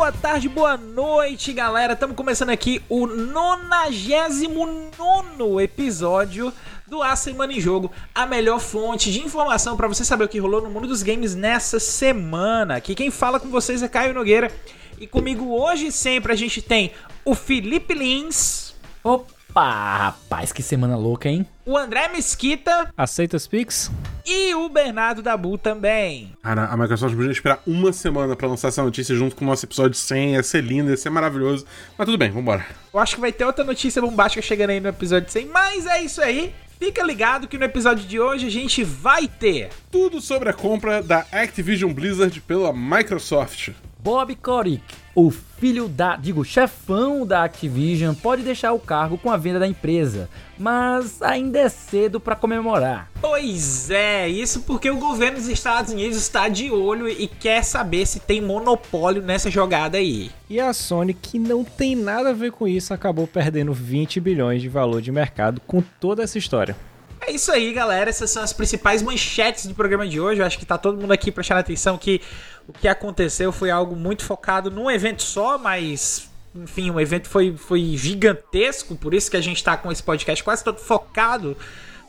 boa tarde, boa noite, galera. Estamos começando aqui o 99 episódio do A Semana em Jogo, a melhor fonte de informação para você saber o que rolou no mundo dos games nessa semana. Aqui quem fala com vocês é Caio Nogueira e comigo hoje sempre a gente tem o Felipe Lins. Opa, rapaz, que semana louca, hein? O André Mesquita. Aceita os Pix? E o Bernardo Dabu também. Cara, a Microsoft podia esperar uma semana para lançar essa notícia junto com o nosso episódio 100. Ia ser lindo, ia ser maravilhoso. Mas tudo bem, vambora. Eu acho que vai ter outra notícia bombástica chegando aí no episódio 100. Mas é isso aí. Fica ligado que no episódio de hoje a gente vai ter tudo sobre a compra da Activision Blizzard pela Microsoft. Bob Kotick, o filho da, digo, chefão da Activision, pode deixar o cargo com a venda da empresa, mas ainda é cedo para comemorar. Pois é, isso porque o governo dos Estados Unidos está de olho e quer saber se tem monopólio nessa jogada aí. E a Sony, que não tem nada a ver com isso, acabou perdendo 20 bilhões de valor de mercado com toda essa história. É isso aí, galera. Essas são as principais manchetes do programa de hoje. Eu acho que tá todo mundo aqui prestando atenção que o que aconteceu foi algo muito focado num evento só, mas enfim, o evento foi, foi gigantesco, por isso que a gente tá com esse podcast quase todo focado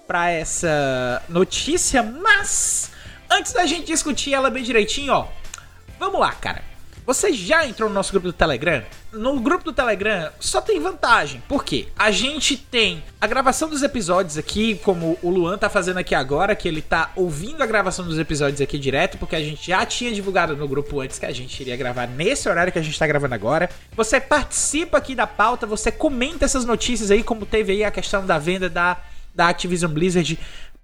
para essa notícia, mas antes da gente discutir ela bem direitinho, ó, vamos lá, cara. Você já entrou no nosso grupo do Telegram? No grupo do Telegram só tem vantagem. Por quê? A gente tem a gravação dos episódios aqui, como o Luan tá fazendo aqui agora, que ele tá ouvindo a gravação dos episódios aqui direto, porque a gente já tinha divulgado no grupo antes que a gente iria gravar nesse horário que a gente tá gravando agora. Você participa aqui da pauta, você comenta essas notícias aí, como teve aí a questão da venda da da Activision Blizzard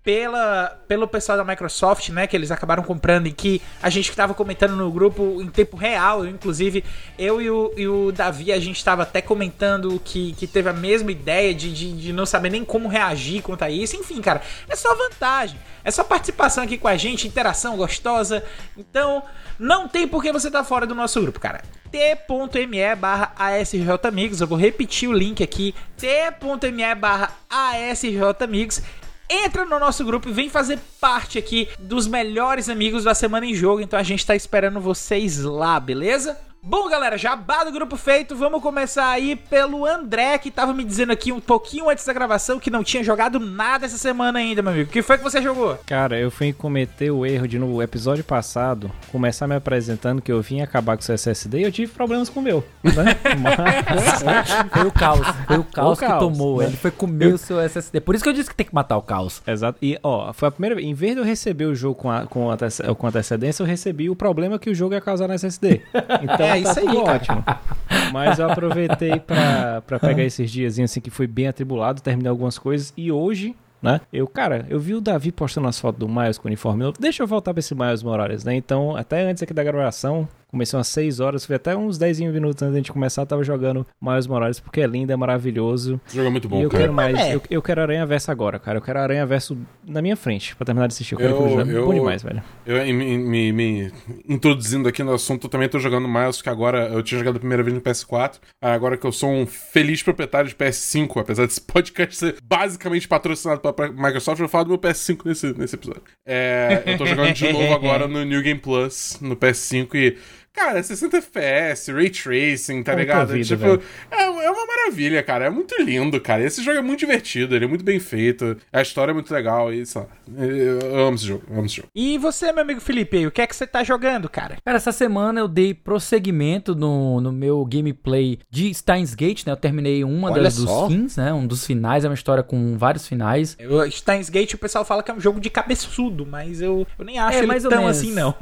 pela, pelo pessoal da Microsoft, né? Que eles acabaram comprando e que a gente estava comentando no grupo em tempo real. Inclusive, eu e o, e o Davi, a gente estava até comentando que, que teve a mesma ideia de, de, de, não saber nem como reagir quanto a isso. Enfim, cara, é só vantagem. É só participação aqui com a gente, interação gostosa. Então, não tem por que você tá fora do nosso grupo, cara. t.me barra ASJamigos. Eu vou repetir o link aqui. t.me barra ASJamigos entra no nosso grupo e vem fazer parte aqui dos melhores amigos da Semana em Jogo. Então a gente tá esperando vocês lá, beleza? Bom, galera, jabá do grupo feito, vamos começar aí pelo André, que tava me dizendo aqui um pouquinho antes da gravação que não tinha jogado nada essa semana ainda, meu amigo. O que foi que você jogou? Cara, eu fui cometer o erro de no episódio passado começar me apresentando que eu vim acabar com o seu SSD e eu tive problemas com o meu. Né? Mas... foi o caos. Foi o caos, o caos que tomou. Né? Ele foi comer o seu SSD. Por isso que eu disse que tem que matar o caos. Exato. E, ó, foi a primeira vez. Em vez de eu receber o jogo com, a, com, com antecedência, eu recebi o problema que o jogo ia causar no SSD. Então, é isso aí, ótimo. Mas eu aproveitei para pegar esses dias assim que foi bem atribulado, terminei algumas coisas e hoje né? Eu, cara, eu vi o Davi postando as fotos do Miles com o uniforme novo. Deixa eu voltar pra esse Miles Morales, né? Então, até antes aqui da gravação, Comecei umas 6 horas, fui até uns 10 minutos antes de gente começar, tava jogando Miles Morales, porque é lindo, é maravilhoso. Esse jogo é muito bom, e eu cara. quero mais, é. eu, eu, quero Aranha Verso agora, cara. Eu quero Aranha Verso na minha frente, pra terminar de assistir. Eu, eu eu, bom demais, velho. Eu, me, me, me, introduzindo aqui no assunto, eu também tô jogando Miles, que agora eu tinha jogado a primeira vez no PS4. Agora que eu sou um feliz proprietário de PS5, apesar desse podcast ser basicamente patrocinado pela Microsoft, eu falo do meu PS5 nesse, nesse episódio. É, eu tô jogando de novo agora no New Game Plus, no PS5, e Cara, 60 FPS, Ray Tracing, tá é ligado? Vida, tipo, é, é, uma maravilha, cara. É muito lindo, cara. Esse jogo é muito divertido, ele é muito bem feito. A história é muito legal e, sei lá. Eu amo esse jogo, amo esse jogo. E você, meu amigo Felipe, o que é que você tá jogando, cara? Cara, essa semana eu dei prosseguimento no, no meu gameplay de Steins Gate, né? Eu terminei uma das, dos fins, né? Um dos finais, é uma história com vários finais. Eu, Steins Gate, o pessoal fala que é um jogo de cabeçudo, mas eu, eu nem acho é, ele tão assim, não.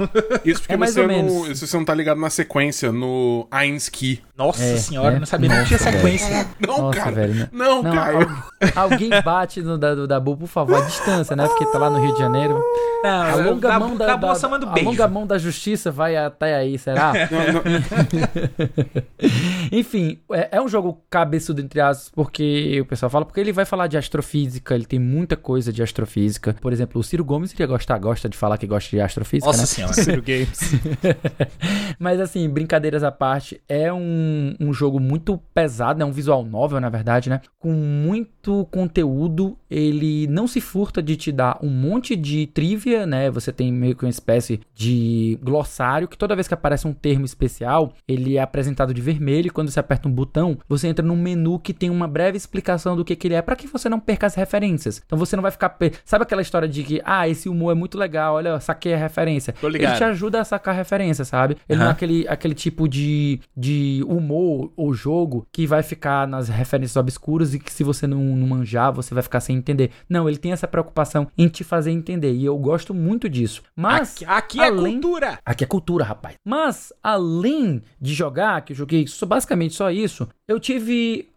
Isso porque é você, não, você não tá ligado ligado na sequência, no Ainski. Nossa é, senhora, é. não sabia nem que tinha sequência. Não, Nossa, cara. Velho, né? Não, não, Caio. alguém bate no da, do Dabu, por favor, a distância, né? Porque tá lá no Rio de Janeiro. Não, a longa eu, mão da, da, da, a longa mão da justiça vai até aí, será? Não, não. Enfim, é, é, um jogo cabeçudo, entre aspas, porque o pessoal fala, porque ele vai falar de astrofísica, ele tem muita coisa de astrofísica. Por exemplo, o Ciro Gomes iria gostar, gosta de falar que gosta de astrofísica, Nossa né? senhora. Ciro Games. Mas assim, brincadeiras à parte, é um um, jogo muito pesado, né? Um visual novel, na verdade, né? Com muito conteúdo. Ele não se furta de te dar um monte de trivia, né? Você tem meio que uma espécie de glossário que toda vez que aparece um termo especial, ele é apresentado de vermelho. E quando você aperta um botão, você entra num menu que tem uma breve explicação do que, que ele é, para que você não perca as referências. Então você não vai ficar. Sabe aquela história de que, ah, esse humor é muito legal, olha, saquei a referência. Ele te ajuda a sacar a referência, sabe? Ele uhum. não é aquele, aquele tipo de, de humor ou jogo que vai ficar nas referências obscuras e que se você não, não manjar, você vai ficar sem entender. Não, ele tem essa preocupação em te fazer entender. E eu gosto muito disso. Mas. Aqui, aqui é além, é cultura! Aqui é cultura, rapaz. Mas, além de jogar, que eu joguei basicamente só isso, eu tive.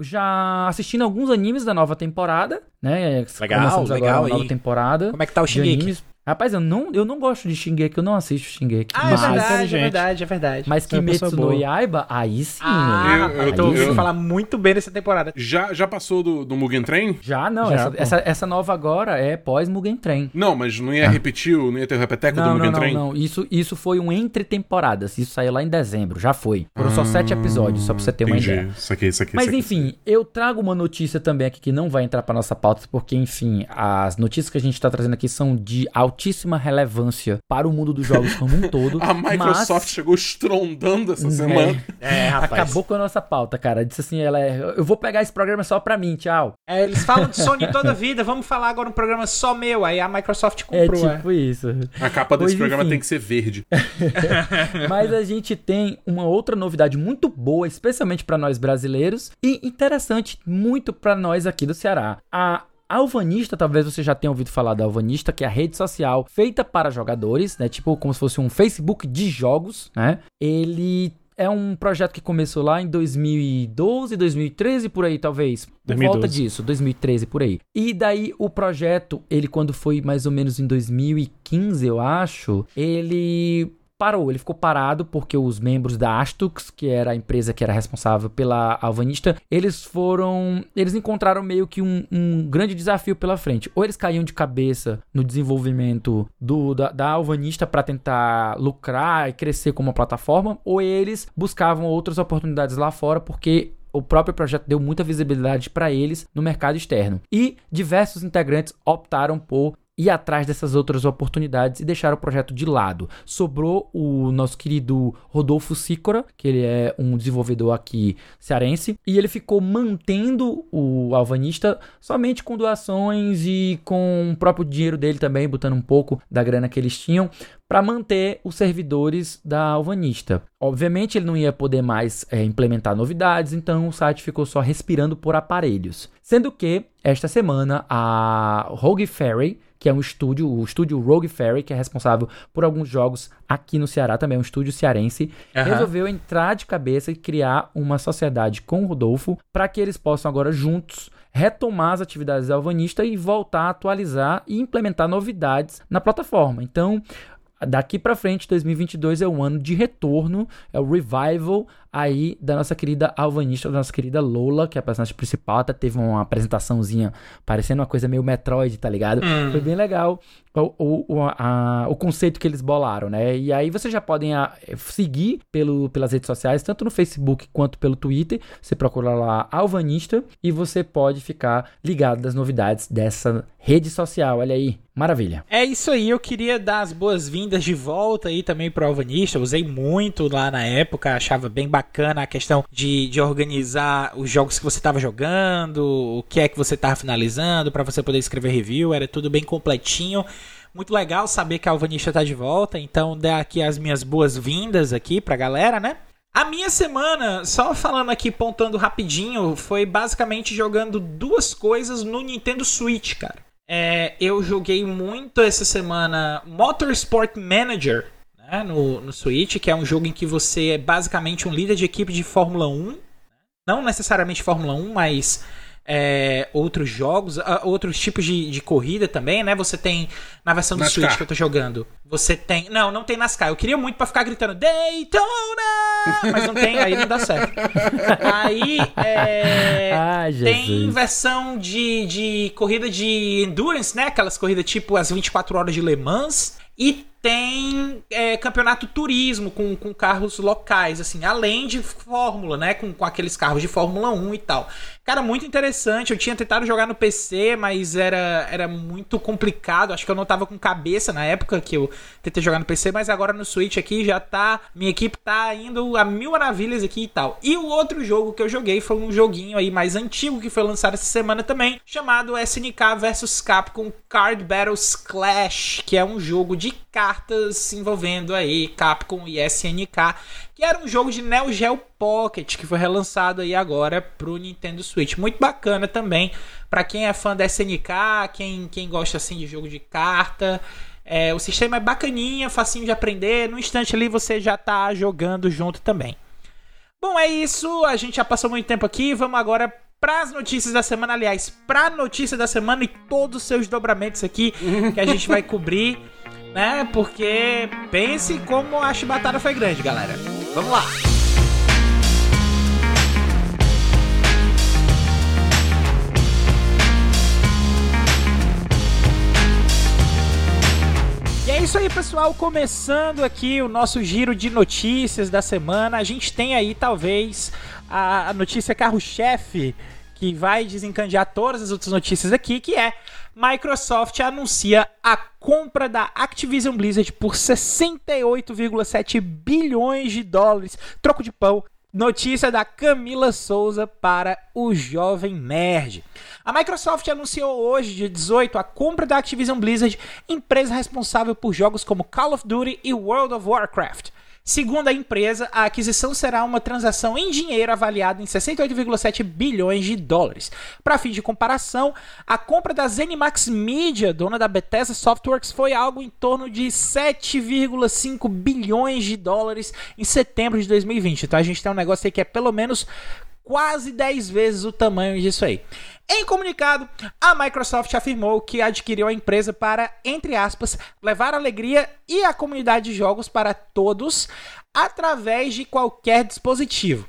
Já assistindo alguns animes da nova temporada, né? Legal, legal agora nova temporada. Como é que tá o Shingeki? Rapaz, eu não, eu não gosto de Shingeki, eu não assisto Shingeki. Ah, é mas... é verdade, é verdade, é verdade. Mas Kimetsu no Yaiba, aí sim, ah, eu, eu tô ouvindo falar muito bem dessa temporada. Já, já passou do, do Mugen Train? Já, não. Já, essa, essa, essa, nova agora é pós Mugen Train. Não, mas não ia ah. repetir, não ia ter o repeteco não, do Mugen não, Train? Não, não, isso, isso foi um entre temporadas. Isso saiu lá em dezembro, já foi. Foram ah, só sete episódios, só pra você ter entendi. uma ideia. Isso aqui, isso aqui, mas isso aqui, enfim, eu trago uma notícia também aqui que não vai entrar pra nossa pauta, porque enfim, as notícias que a gente tá trazendo aqui são de altíssima relevância para o mundo dos jogos como um todo. a Microsoft mas... chegou estrondando essa semana. É, é rapaz. Acabou com a nossa pauta, cara. Disse assim, ela é, eu vou pegar esse programa só pra mim, tchau. É, eles falam de Sony toda a vida, vamos falar agora um programa só meu. Aí a Microsoft é comprou. É tipo é. isso. A capa desse pois, programa enfim. tem que ser verde. mas a gente tem uma outra novidade muito boa, especialmente para nós brasileiros e interessante muito para nós aqui do Ceará. A Alvanista, talvez você já tenha ouvido falar da Alvanista, que é a rede social feita para jogadores, né? Tipo como se fosse um Facebook de jogos, né? Ele é um projeto que começou lá em 2012, 2013 por aí talvez, por 2012. volta disso, 2013 por aí. E daí o projeto, ele quando foi mais ou menos em 2015, eu acho, ele parou, ele ficou parado porque os membros da Astux, que era a empresa que era responsável pela Alvanista, eles foram, eles encontraram meio que um, um grande desafio pela frente. Ou eles caíam de cabeça no desenvolvimento do, da, da Alvanista para tentar lucrar e crescer como uma plataforma, ou eles buscavam outras oportunidades lá fora porque o próprio projeto deu muita visibilidade para eles no mercado externo. E diversos integrantes optaram por ir atrás dessas outras oportunidades e deixar o projeto de lado. Sobrou o nosso querido Rodolfo Sicora, que ele é um desenvolvedor aqui cearense, e ele ficou mantendo o Alvanista somente com doações e com o próprio dinheiro dele também, botando um pouco da grana que eles tinham para manter os servidores da Alvanista. Obviamente ele não ia poder mais é, implementar novidades, então o site ficou só respirando por aparelhos. Sendo que esta semana a Rogue Ferry que é um estúdio, o estúdio Rogue Ferry, que é responsável por alguns jogos aqui no Ceará, também é um estúdio cearense, uhum. resolveu entrar de cabeça e criar uma sociedade com o Rodolfo para que eles possam agora juntos retomar as atividades da Alvanista e voltar a atualizar e implementar novidades na plataforma. Então, daqui para frente, 2022 é um ano de retorno, é o revival aí da nossa querida alvanista, da nossa querida Lola, que é a personagem principal, até teve uma apresentaçãozinha parecendo uma coisa meio Metroid, tá ligado? Hum. Foi bem legal o, o, a, o conceito que eles bolaram, né? E aí vocês já podem a, seguir pelo, pelas redes sociais, tanto no Facebook quanto pelo Twitter. Você procura lá Alvanista e você pode ficar ligado das novidades dessa rede social. Olha aí, maravilha. É isso aí, eu queria dar as boas-vindas de volta aí também pro Alvanista. Usei muito lá na época, achava bem bacana a questão de, de organizar os jogos que você estava jogando, o que é que você estava finalizando, para você poder escrever review, era tudo bem completinho. Muito legal saber que a Alvanista está de volta, então dá aqui as minhas boas-vindas aqui pra galera, né? A minha semana, só falando aqui, pontando rapidinho, foi basicamente jogando duas coisas no Nintendo Switch, cara. É, eu joguei muito essa semana Motorsport Manager né, no, no Switch, que é um jogo em que você é basicamente um líder de equipe de Fórmula 1. Não necessariamente Fórmula 1, mas é, outros jogos, uh, outros tipos de, de corrida também, né? Você tem na versão do NASCAR. Switch que eu tô jogando. Você tem. Não, não tem NASCAR. Eu queria muito para ficar gritando Daytona! Mas não tem, aí não dá certo. Aí é, ah, tem versão de, de corrida de endurance, né? Aquelas corridas tipo as 24 horas de Le Mans. E tem é, campeonato turismo com, com carros locais, assim, além de Fórmula, né? Com, com aqueles carros de Fórmula 1 e tal. Cara, muito interessante. Eu tinha tentado jogar no PC, mas era, era muito complicado. Acho que eu não tava com cabeça na época que eu tentei jogar no PC, mas agora no Switch aqui já tá. Minha equipe tá indo a mil maravilhas aqui e tal. E o outro jogo que eu joguei foi um joguinho aí mais antigo que foi lançado essa semana também, chamado SNK vs Capcom Card Battles Clash, que é um jogo de cartas envolvendo aí Capcom e SNK que era um jogo de Neo Geo Pocket, que foi relançado aí agora pro Nintendo Switch. Muito bacana também, para quem é fã da SNK, quem, quem gosta assim de jogo de carta. É, o sistema é bacaninha, facinho de aprender, no instante ali você já tá jogando junto também. Bom, é isso, a gente já passou muito tempo aqui, vamos agora para as notícias da semana, aliás, para a notícia da semana e todos os seus dobramentos aqui que a gente vai cobrir, né? Porque pense como a chibatada foi grande, galera. Vamos lá! E é isso aí, pessoal. Começando aqui o nosso giro de notícias da semana. A gente tem aí, talvez, a notícia carro-chefe que vai desencadear todas as outras notícias aqui, que é Microsoft anuncia a compra da Activision Blizzard por 68,7 bilhões de dólares, troco de pão. Notícia da Camila Souza para o Jovem Nerd. A Microsoft anunciou hoje, dia 18, a compra da Activision Blizzard, empresa responsável por jogos como Call of Duty e World of Warcraft. Segundo a empresa, a aquisição será uma transação em dinheiro avaliada em 68,7 bilhões de dólares. Para fim de comparação, a compra da Zenimax Media, dona da Bethesda Softworks, foi algo em torno de 7,5 bilhões de dólares em setembro de 2020. Então a gente tem um negócio aí que é pelo menos quase 10 vezes o tamanho disso aí. Em comunicado, a Microsoft afirmou que adquiriu a empresa para, entre aspas, levar alegria e a comunidade de jogos para todos através de qualquer dispositivo.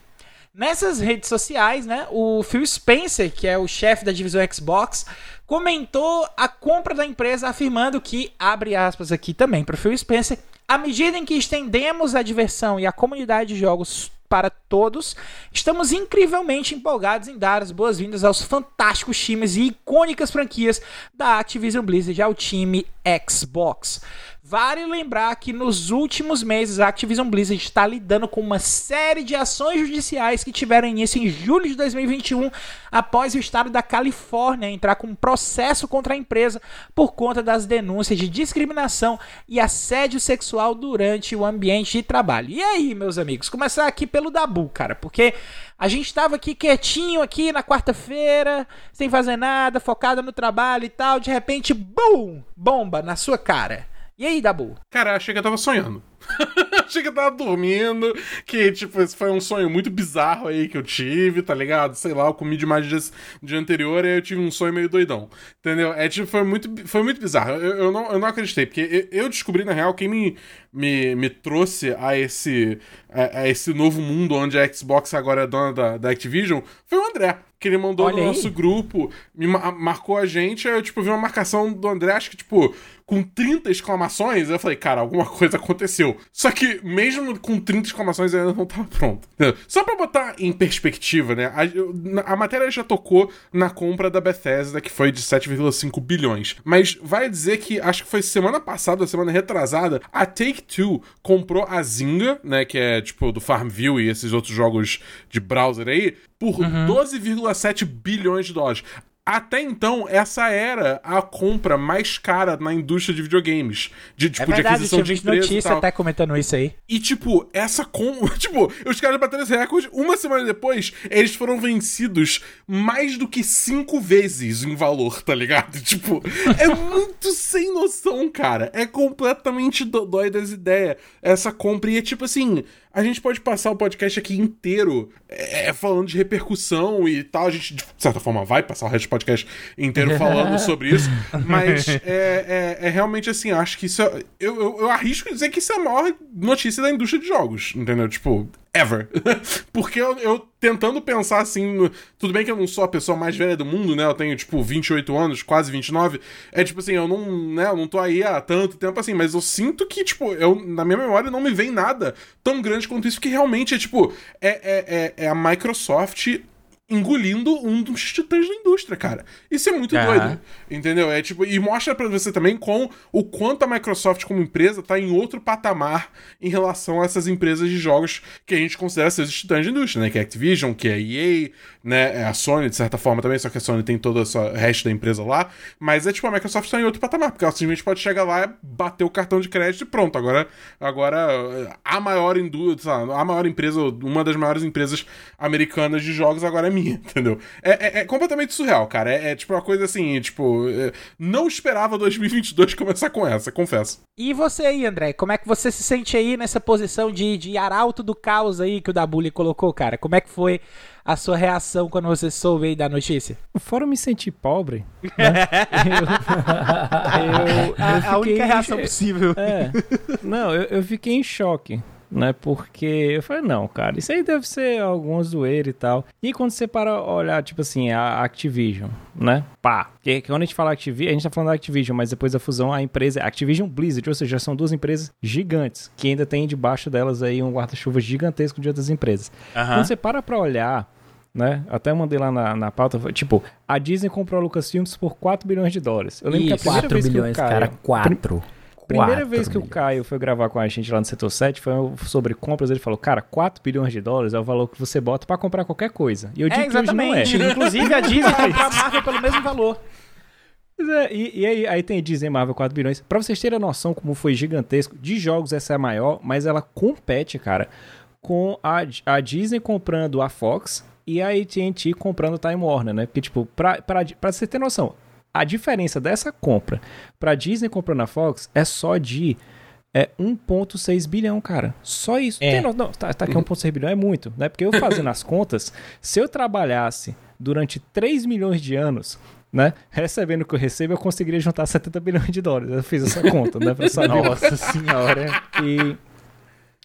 Nessas redes sociais, né, o Phil Spencer, que é o chefe da divisão Xbox, comentou a compra da empresa afirmando que, abre aspas aqui também para Phil Spencer, à medida em que estendemos a diversão e a comunidade de jogos para todos. Estamos incrivelmente empolgados em dar as boas-vindas aos fantásticos times e icônicas franquias da Activision Blizzard ao time Xbox. Vale lembrar que nos últimos meses a Activision Blizzard está lidando com uma série de ações judiciais que tiveram início em julho de 2021, após o estado da Califórnia entrar com um processo contra a empresa por conta das denúncias de discriminação e assédio sexual durante o ambiente de trabalho. E aí, meus amigos, começar aqui pelo Dabu, cara, porque a gente estava aqui quietinho aqui na quarta-feira, sem fazer nada, focado no trabalho e tal, de repente, BUM! Bomba na sua cara. E aí, Dabu? Cara, achei que eu tava sonhando. achei que eu tava dormindo, que, tipo, esse foi um sonho muito bizarro aí que eu tive, tá ligado? Sei lá, eu comi demais dias, dia anterior e aí eu tive um sonho meio doidão, entendeu? É, tipo, foi muito, foi muito bizarro. Eu, eu, não, eu não acreditei, porque eu, descobri, na real, quem me, me, me trouxe a esse, a, a esse novo mundo onde a Xbox agora é dona da, da Activision foi o André que ele mandou Olha no aí. nosso grupo, me marcou a gente, aí eu, tipo, vi uma marcação do André, acho que, tipo, com 30 exclamações, eu falei, cara, alguma coisa aconteceu. Só que, mesmo com 30 exclamações, eu ainda não tava pronto. Só pra botar em perspectiva, né, a, a matéria já tocou na compra da Bethesda, que foi de 7,5 bilhões. Mas vai dizer que, acho que foi semana passada, semana retrasada, a Take-Two comprou a Zynga, né, que é, tipo, do Farmville e esses outros jogos de browser aí, por uhum. 12,7 bilhões de dólares. Até então, essa era a compra mais cara na indústria de videogames. De, tipo, é verdade, de aquisição de empresa notícia até comentando isso aí. E, tipo, essa com... Tipo, os caras bateram esse recorde. Uma semana depois, eles foram vencidos mais do que cinco vezes em valor, tá ligado? Tipo, é muito sem noção, cara. É completamente doida as ideias. Essa compra. E é tipo assim a gente pode passar o podcast aqui inteiro é, falando de repercussão e tal. A gente, de certa forma, vai passar o resto podcast inteiro falando sobre isso. Mas é, é, é, realmente assim, acho que isso. É, eu, eu, eu arrisco dizer que isso é a maior notícia da indústria de jogos, entendeu? Tipo, ever. Porque eu, eu, tentando pensar assim. No... Tudo bem que eu não sou a pessoa mais velha do mundo, né? Eu tenho, tipo, 28 anos, quase 29. É tipo assim, eu não, né? Eu não tô aí há tanto tempo assim, mas eu sinto que, tipo, eu, na minha memória não me vem nada tão grande quanto isso, que realmente é, tipo, é, é, é, é a Microsoft engolindo um dos titãs da indústria, cara. Isso é muito uhum. doido. Entendeu? É tipo, e mostra para você também com o quanto a Microsoft como empresa tá em outro patamar em relação a essas empresas de jogos que a gente considera ser os titãs da indústria, né? Que é Activision, que é a EA, né? É a Sony, de certa forma, também, só que a Sony tem todo o resto da empresa lá. Mas é tipo, a Microsoft tá em outro patamar, porque ela simplesmente pode chegar lá, bater o cartão de crédito e pronto. Agora, agora a maior indústria, a maior empresa, uma das maiores empresas americanas de jogos agora é minha, entendeu? É, é, é completamente surreal, cara. É, é, tipo uma coisa assim, tipo, é, não esperava 2022 começar com essa, confesso. E você aí, André, como é que você se sente aí nessa posição de, de arauto do caos aí que o Dabuli colocou, cara? Como é que foi a sua reação quando você soube aí da notícia? Fora me sentir pobre, né? eu, eu, eu a, a, única reação possível. É, não, eu, eu fiquei em choque né? Porque eu falei, não, cara, isso aí deve ser alguma zoeira e tal. E quando você para olhar, tipo assim, a Activision, né? Pá. Porque quando a gente fala Activision, a gente tá falando da Activision, mas depois da fusão a empresa é Activision Blizzard, ou seja, são duas empresas gigantes, que ainda tem debaixo delas aí um guarda-chuva gigantesco de outras empresas. Uhum. Quando você para pra olhar né? Até mandei lá na, na pauta, tipo, a Disney comprou a Lucasfilms por 4 bilhões de dólares. Eu lembro Isso, que a primeira 4 vez bilhões, que o Caio, cara, 4. Primeira vez que o Caio foi gravar com a gente lá no setor 7 foi sobre compras. Ele falou: Cara, 4 bilhões de dólares é o valor que você bota para comprar qualquer coisa. E eu digo é, exatamente. que hoje não é. Inclusive a Disney comprou a Marvel pelo mesmo valor. É, e, e aí, aí, tem Disney Marvel 4 bilhões. Pra vocês terem a noção como foi gigantesco, de jogos essa é a maior, mas ela compete, cara, com a, a Disney comprando a Fox e a AT&T comprando a Time Warner, né? Porque, tipo, pra, pra, pra você ter noção, a diferença dessa compra para Disney comprando a Fox é só de é 1.6 bilhão, cara. Só isso. É. Tem, não, tá, tá aqui 1.6 bilhão é muito, né? Porque eu fazendo as contas, se eu trabalhasse durante 3 milhões de anos, né? Recebendo o que eu recebo, eu conseguiria juntar 70 bilhões de dólares. Eu fiz essa conta, né? Pra saber. Nossa senhora. E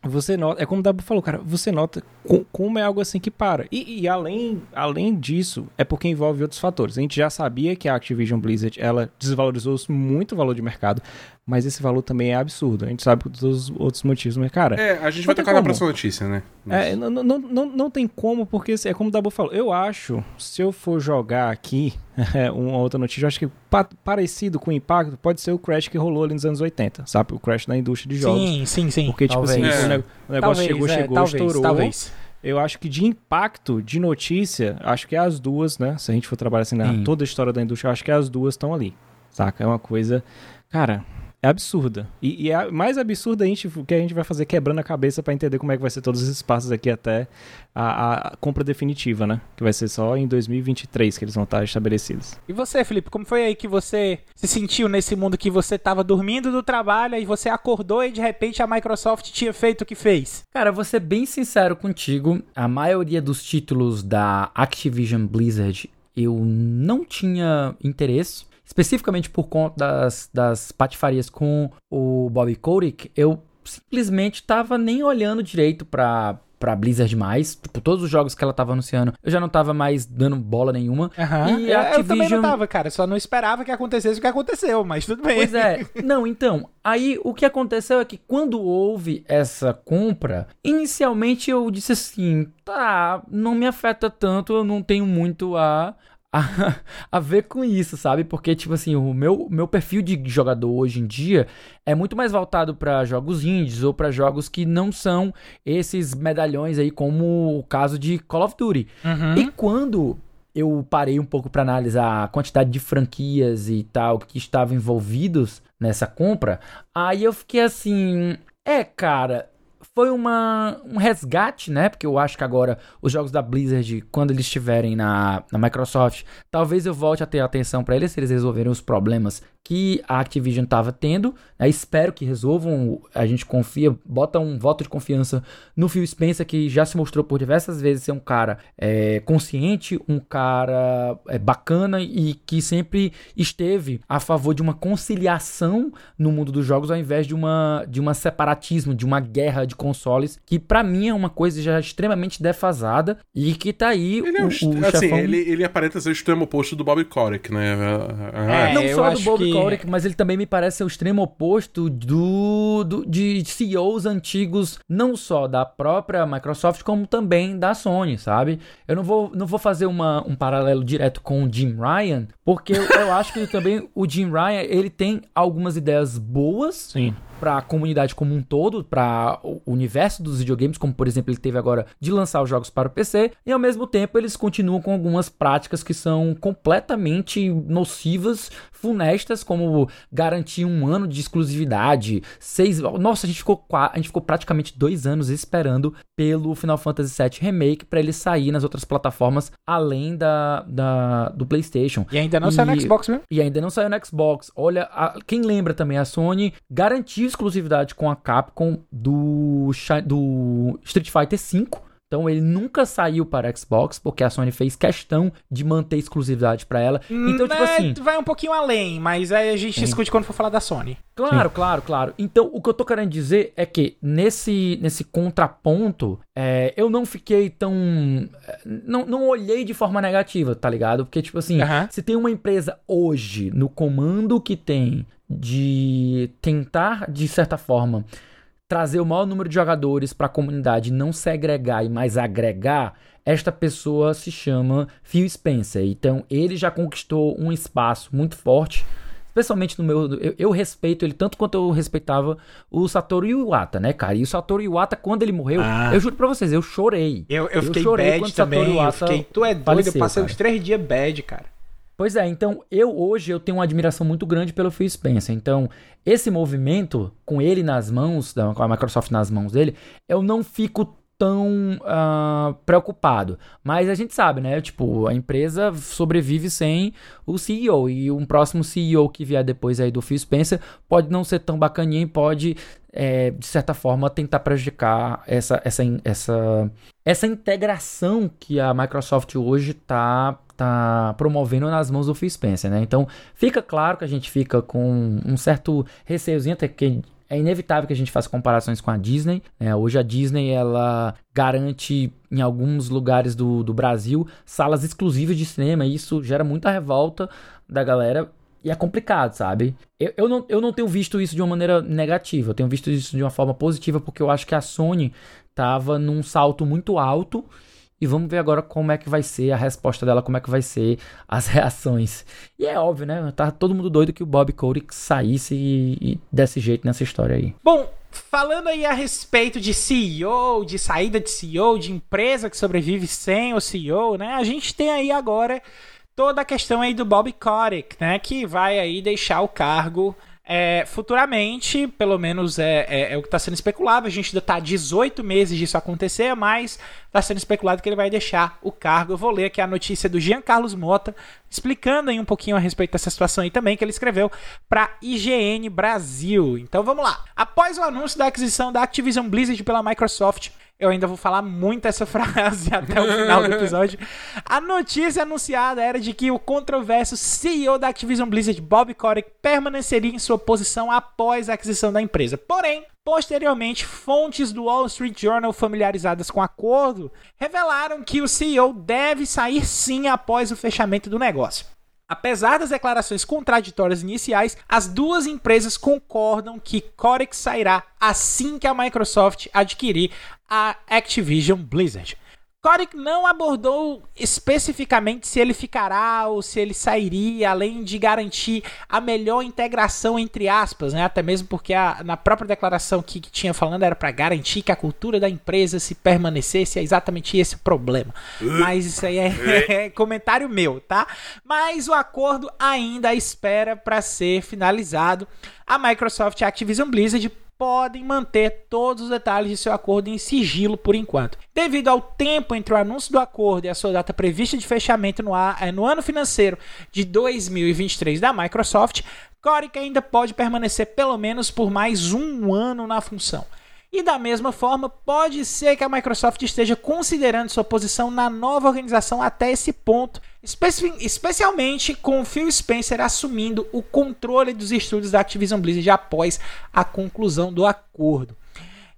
você nota, é como o Dabu falou, cara, você nota com, como é algo assim que para. E, e, além, além disso, é porque envolve outros fatores. A gente já sabia que a Activision Blizzard, ela desvalorizou muito o valor de mercado, mas esse valor também é absurdo. A gente sabe por todos os outros motivos, mas, cara... É, a gente vai tocar na próxima notícia, né? É, não, não, não, não tem como, porque assim, é como o Dabu falou, eu acho, se eu for jogar aqui é, uma outra notícia, eu acho que pa parecido com o impacto pode ser o crash que rolou ali nos anos 80, sabe? O crash na indústria de jogos. Sim, sim, sim. Porque, tipo assim, é. o, negócio talvez, chegou, é, chegou, talvez, estourou. Talvez. Eu acho que de impacto, de notícia, acho que é as duas, né? Se a gente for trabalhar assim na toda a história da indústria, acho que as duas estão ali. Saca? É uma coisa. Cara, é absurda. E, e é mais absurda a gente, que a gente vai fazer quebrando a cabeça para entender como é que vai ser todos esses passos aqui até a, a, compra definitiva, né? Que vai ser só em 2023 que eles vão estar estabelecidos. E você, Felipe, como foi aí que você se sentiu nesse mundo que você estava dormindo do trabalho e você acordou e de repente a Microsoft tinha feito o que fez? Cara, vou ser bem sincero contigo, a maioria dos títulos da Activision Blizzard eu não tinha interesse especificamente por conta das, das patifarias com o Bobby Kotick, eu simplesmente tava nem olhando direito pra, pra Blizzard mais. Tipo, todos os jogos que ela tava anunciando, eu já não tava mais dando bola nenhuma. Uhum. E a Activision... Eu também não tava, cara. Só não esperava que acontecesse o que aconteceu, mas tudo bem. Pois é. Não, então, aí o que aconteceu é que quando houve essa compra, inicialmente eu disse assim, tá, não me afeta tanto, eu não tenho muito a a, a, ver com isso, sabe? Porque, tipo assim, o meu, meu perfil de jogador hoje em dia é muito mais voltado para jogos indies ou para jogos que não são esses medalhões aí, como o caso de Call of Duty. Uhum. E quando eu parei um pouco para analisar a quantidade de franquias e tal que estavam envolvidos nessa compra, aí eu fiquei assim, é, cara, foi uma, um resgate, né? Porque eu acho que agora os jogos da Blizzard, quando eles estiverem na, na Microsoft, talvez eu volte a ter atenção para eles se eles resolverem os problemas que a Activision estava tendo. Né? Espero que resolvam. A gente confia, bota um voto de confiança no Phil Spencer, que já se mostrou por diversas vezes ser um cara é, consciente, um cara é, bacana e que sempre esteve a favor de uma conciliação no mundo dos jogos ao invés de uma de uma separatismo, de uma guerra de consoles, que para mim é uma coisa já extremamente defasada e que tá aí ele é o, o, o assim, chefão... ele, ele aparenta ser o extremo oposto do Bob Kotick, né? É, não só do Bob que... Kotick, mas ele também me parece ser o extremo oposto do, do de CEOs antigos, não só da própria Microsoft, como também da Sony, sabe? Eu não vou, não vou fazer uma, um paralelo direto com o Jim Ryan, porque eu, eu acho que também o Jim Ryan, ele tem algumas ideias boas. Sim para a comunidade como um todo, para o universo dos videogames, como por exemplo ele teve agora de lançar os jogos para o PC, e ao mesmo tempo eles continuam com algumas práticas que são completamente nocivas, funestas, como garantir um ano de exclusividade, seis, nossa, a gente ficou a gente ficou praticamente dois anos esperando pelo Final Fantasy VII Remake para ele sair nas outras plataformas além da, da do PlayStation. E ainda não e, saiu no Xbox mesmo? E ainda não saiu no Xbox. Olha, a, quem lembra também a Sony garantiu exclusividade com a Capcom do, do Street Fighter V. Então ele nunca saiu para Xbox, porque a Sony fez questão de manter exclusividade para ela. Então, tipo é, assim. Vai um pouquinho além, mas aí a gente Sim. discute quando for falar da Sony. Claro, Sim. claro, claro. Então, o que eu tô querendo dizer é que nesse, nesse contraponto, é, eu não fiquei tão. Não, não olhei de forma negativa, tá ligado? Porque, tipo assim, se tem uma empresa hoje no comando que tem de tentar, de certa forma, trazer o maior número de jogadores para a comunidade, não segregar e mais agregar, esta pessoa se chama Phil Spencer. Então, ele já conquistou um espaço muito forte especialmente no meu. Eu, eu, respeito ele tanto quanto eu respeitava o Satoru Iwata, né, cara? E o Satoru Iwata, quando ele morreu, ah. eu juro pra vocês, eu chorei. Eu, eu, eu fiquei chorei bad também. eu fiquei, tu é doido, faleceu, eu passei cara. uns três dias bad, cara. Pois é, então eu hoje eu tenho uma admiração muito grande pelo Phil Spencer. Então, esse movimento com ele nas mãos, com a Microsoft nas mãos dele, eu não fico tão uh, preocupado. Mas a gente sabe, né? Tipo, a empresa sobrevive sem o CEO. E um próximo CEO que vier depois aí do Phil Spencer pode não ser tão bacaninha e pode, é, de certa forma, tentar prejudicar essa, essa, essa, essa integração que a Microsoft hoje está tá promovendo nas mãos do Phil Spencer, né? Então, fica claro que a gente fica com um certo receiozinho, até que é inevitável que a gente faça comparações com a Disney. Né? Hoje a Disney ela garante em alguns lugares do, do Brasil salas exclusivas de cinema e isso gera muita revolta da galera e é complicado, sabe? Eu, eu, não, eu não tenho visto isso de uma maneira negativa, eu tenho visto isso de uma forma positiva porque eu acho que a Sony tava num salto muito alto e vamos ver agora como é que vai ser a resposta dela, como é que vai ser as reações. E é óbvio, né? Tá todo mundo doido que o Bob Kotick saísse e, e desse jeito nessa história aí. Bom, falando aí a respeito de CEO, de saída de CEO, de empresa que sobrevive sem o CEO, né? A gente tem aí agora toda a questão aí do Bob Kotick, né? Que vai aí deixar o cargo é, futuramente, pelo menos é, é, é o que está sendo especulado. A gente ainda está 18 meses disso acontecer, mas está sendo especulado que ele vai deixar o cargo. Eu vou ler aqui a notícia do Jean Carlos Mota, explicando aí um pouquinho a respeito dessa situação aí também, que ele escreveu para IGN Brasil. Então vamos lá. Após o anúncio da aquisição da Activision Blizzard pela Microsoft, eu ainda vou falar muito essa frase até o final do episódio. A notícia anunciada era de que o controverso CEO da Activision Blizzard, Bob Kotick, permaneceria em sua posição após a aquisição da empresa. Porém, Posteriormente, fontes do Wall Street Journal familiarizadas com o acordo revelaram que o CEO deve sair sim após o fechamento do negócio. Apesar das declarações contraditórias iniciais, as duas empresas concordam que Kotick sairá assim que a Microsoft adquirir a Activision Blizzard. Kotick não abordou especificamente se ele ficará ou se ele sairia, além de garantir a melhor integração entre aspas, né? Até mesmo porque a, na própria declaração que, que tinha falando era para garantir que a cultura da empresa se permanecesse, é exatamente esse o problema. Mas isso aí é, é comentário meu, tá? Mas o acordo ainda espera para ser finalizado. A Microsoft e a Activision Blizzard podem manter todos os detalhes de seu acordo em sigilo por enquanto. Devido ao tempo entre o anúncio do acordo e a sua data prevista de fechamento no, eh, no ano financeiro de 2023 da Microsoft, Coric ainda pode permanecer pelo menos por mais um ano na função. E da mesma forma, pode ser que a Microsoft esteja considerando sua posição na nova organização até esse ponto, especi especialmente com Phil Spencer assumindo o controle dos estúdios da Activision Blizzard após a conclusão do acordo.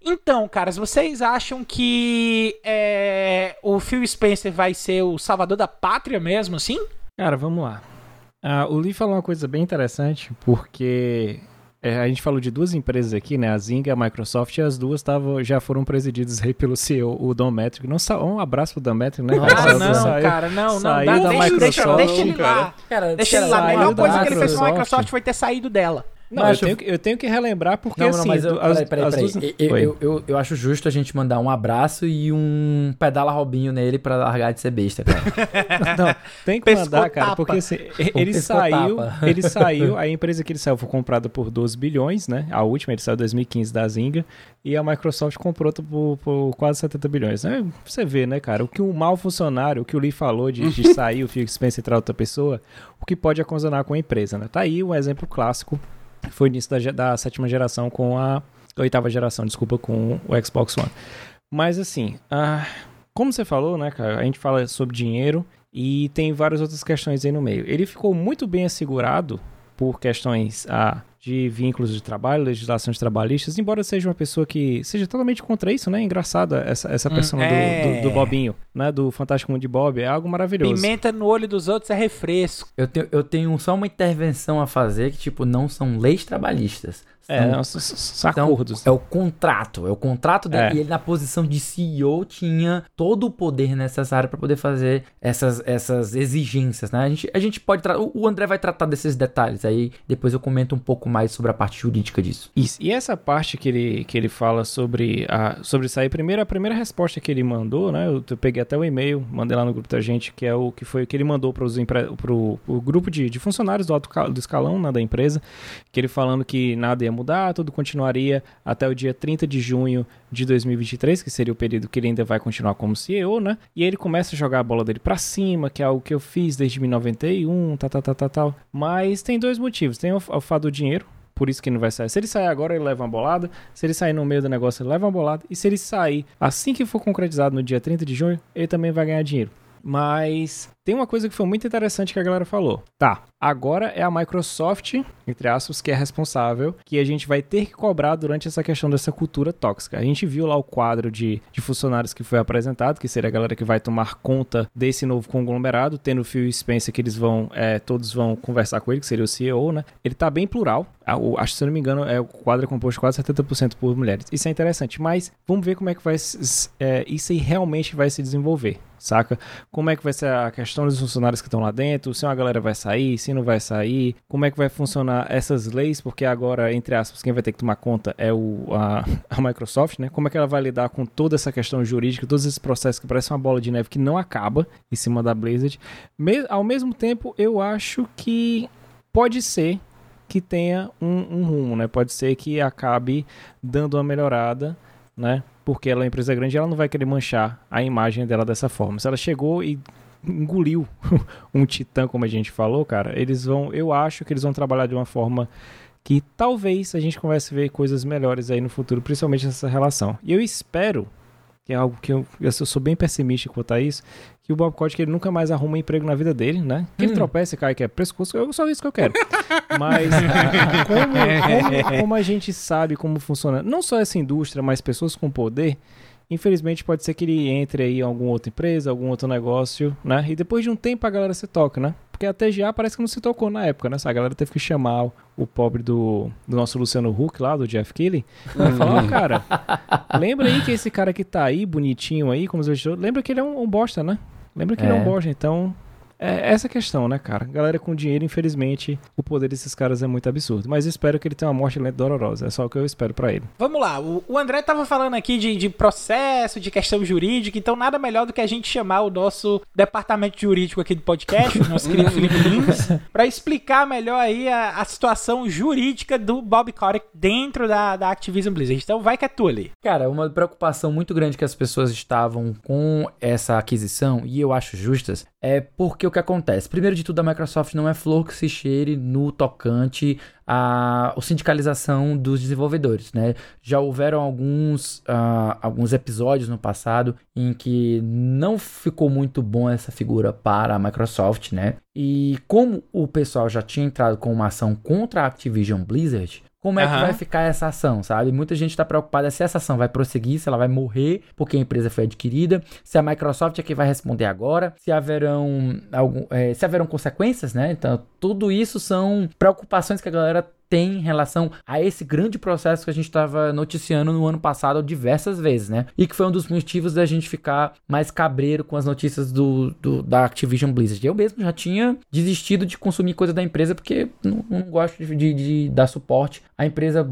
Então, caras, vocês acham que é, o Phil Spencer vai ser o salvador da pátria mesmo, assim? Cara, vamos lá. Uh, o Lee falou uma coisa bem interessante, porque é, a gente falou de duas empresas aqui, né? A Zing e a Microsoft, e as duas tavam, já foram presididas aí pelo CEO, o Don Metric. Não, um abraço pro Don Metric, né? Ah, não, saiu, cara, não, não. Saiu não, da deixa, Microsoft. Deixa, deixa ele lá. Cara, deixa ele lá. A melhor coisa que ele fez com a Microsoft foi ter saído dela. Não, eu, tenho que, eu tenho que relembrar porque não, não, assim... Mas eu, as, peraí, peraí, duas... eu, eu, eu, eu, acho justo a gente mandar um abraço e um pedala Robinho nele pra largar de ser besta, cara. não, tem que mandar, cara, porque assim, ele saiu, ele saiu, a empresa que ele saiu foi comprada por 12 bilhões, né? A última, ele saiu em 2015 da Zynga, e a Microsoft comprou por, por quase 70 bilhões. É, você vê, né, cara, o que um mau funcionário, o que o Lee falou de, de sair, o Phil Spencer entrar outra pessoa, o que pode ocasionar com a empresa, né? Tá aí um exemplo clássico foi o início da, da sétima geração com a. Oitava geração, desculpa, com o Xbox One. Mas assim, uh, como você falou, né, cara? A gente fala sobre dinheiro e tem várias outras questões aí no meio. Ele ficou muito bem assegurado por questões ah, de vínculos de trabalho, legislações trabalhistas, embora seja uma pessoa que seja totalmente contra isso, né? Engraçada essa, essa hum, persona é... do, do, do, Bobinho, né? Do Fantástico Mundo de Bob, é algo maravilhoso. Pimenta no olho dos outros é refresco. Eu tenho, eu tenho só uma intervenção a fazer que, tipo, não são leis trabalhistas. É, são, são acordos. É o contrato. É o contrato dele. É. E ele, na posição de CEO, tinha todo o poder necessário para poder fazer essas, essas exigências, né? A gente, a gente pode. O André vai tratar desses detalhes. Aí depois eu comento um pouco mais sobre a parte jurídica disso. Isso. E essa parte que ele, que ele fala sobre, a, sobre sair, primeiro, a primeira resposta que ele mandou, né? Eu, eu peguei até o e-mail, mandei lá no grupo da gente, que é o que foi que ele mandou para pro grupo de, de funcionários do alto do escalão né, da empresa, que ele falando que nada ia mudar, tudo continuaria até o dia 30 de junho de 2023, que seria o período que ele ainda vai continuar como CEO, né? E ele começa a jogar a bola dele para cima, que é algo que eu fiz desde 1991, tal, tal, tal, tal, tal. Mas tem dois motivos. Tem o, o fato do dinheiro, por isso que não vai sair. Se ele sair agora, ele leva uma bolada. Se ele sair no meio do negócio, ele leva uma bolada. E se ele sair assim que for concretizado no dia 30 de junho, ele também vai ganhar dinheiro. Mas tem uma coisa que foi muito interessante que a galera falou. Tá, agora é a Microsoft, entre aspas, que é responsável, que a gente vai ter que cobrar durante essa questão dessa cultura tóxica. A gente viu lá o quadro de, de funcionários que foi apresentado, que seria a galera que vai tomar conta desse novo conglomerado, tendo o Phil Spencer que eles vão, é, todos vão conversar com ele, que seria o CEO, né? Ele tá bem plural. Acho que, se eu não me engano, é, o quadro é composto quase 70% por mulheres. Isso é interessante, mas vamos ver como é que vai é, isso aí realmente vai se desenvolver, saca? Como é que vai ser a questão dos funcionários que estão lá dentro, se uma galera vai sair, se não vai sair, como é que vai funcionar essas leis, porque agora, entre aspas, quem vai ter que tomar conta é o, a, a Microsoft, né? Como é que ela vai lidar com toda essa questão jurídica, todos esses processos que parecem uma bola de neve que não acaba em cima da Blizzard. Me, ao mesmo tempo, eu acho que pode ser que tenha um, um rumo, né? Pode ser que acabe dando uma melhorada, né? Porque ela é uma empresa grande, ela não vai querer manchar a imagem dela dessa forma. Se ela chegou e engoliu um titã, como a gente falou, cara, eles vão, eu acho que eles vão trabalhar de uma forma que talvez a gente comece a ver coisas melhores aí no futuro, principalmente nessa relação. E eu espero, que é algo que eu, eu sou bem pessimista quanto a isso, que o Bob Kotick ele nunca mais arruma um emprego na vida dele, né? Que ele hum. tropeça e cai, que é pescoço, eu só isso que eu quero. Mas como, como, como a gente sabe como funciona, não só essa indústria, mas pessoas com poder, Infelizmente pode ser que ele entre aí em alguma outra empresa, algum outro negócio, né? E depois de um tempo a galera se toca, né? Porque a TGA parece que não se tocou na época, né? A galera teve que chamar o, pobre do, do nosso Luciano Huck lá, do Jeff Keighley, e falar, ó, cara, lembra aí que esse cara que tá aí, bonitinho aí, como os lembra que ele é um, um bosta, né? Lembra que é. ele é um bosta, então É essa questão, né, cara? Galera com dinheiro, infelizmente, o poder desses caras é muito absurdo. Mas espero que ele tenha uma morte lenta dolorosa. É só o que eu espero para ele. Vamos lá. O, o André tava falando aqui de, de, processo, de questão jurídica. Então, nada melhor do que a gente chamar o nosso departamento jurídico aqui do podcast, o nosso querido Felipe Lins, pra explicar melhor aí a, a situação jurídica do Bob Kotick dentro da, da Activision Blizzard. Então, vai que é tu ali. Cara, uma preocupação muito grande que as pessoas estavam com essa aquisição, e eu acho justas, é porque o que acontece? Primeiro de tudo, a Microsoft não é flor que se cheire no tocante à, sindicalização dos desenvolvedores, né? Já houveram alguns, uh, alguns episódios no passado em que não ficou muito bom essa figura para a Microsoft, né? E como o pessoal já tinha entrado com uma ação contra a Activision Blizzard, como é uhum. que vai ficar essa ação, sabe? Muita gente está preocupada se essa ação vai prosseguir, se ela vai morrer porque a empresa foi adquirida, se a Microsoft é quem vai responder agora, se haverão, algum, é, se haverão consequências, né? Então, tudo isso são preocupações que a galera tem em relação a esse grande processo que a gente estava noticiando no ano passado diversas vezes, né? E que foi um dos motivos da gente ficar mais cabreiro com as notícias do, do da Activision Blizzard. Eu mesmo já tinha desistido de consumir coisa da empresa porque não, não gosto de, de, de dar suporte à empresa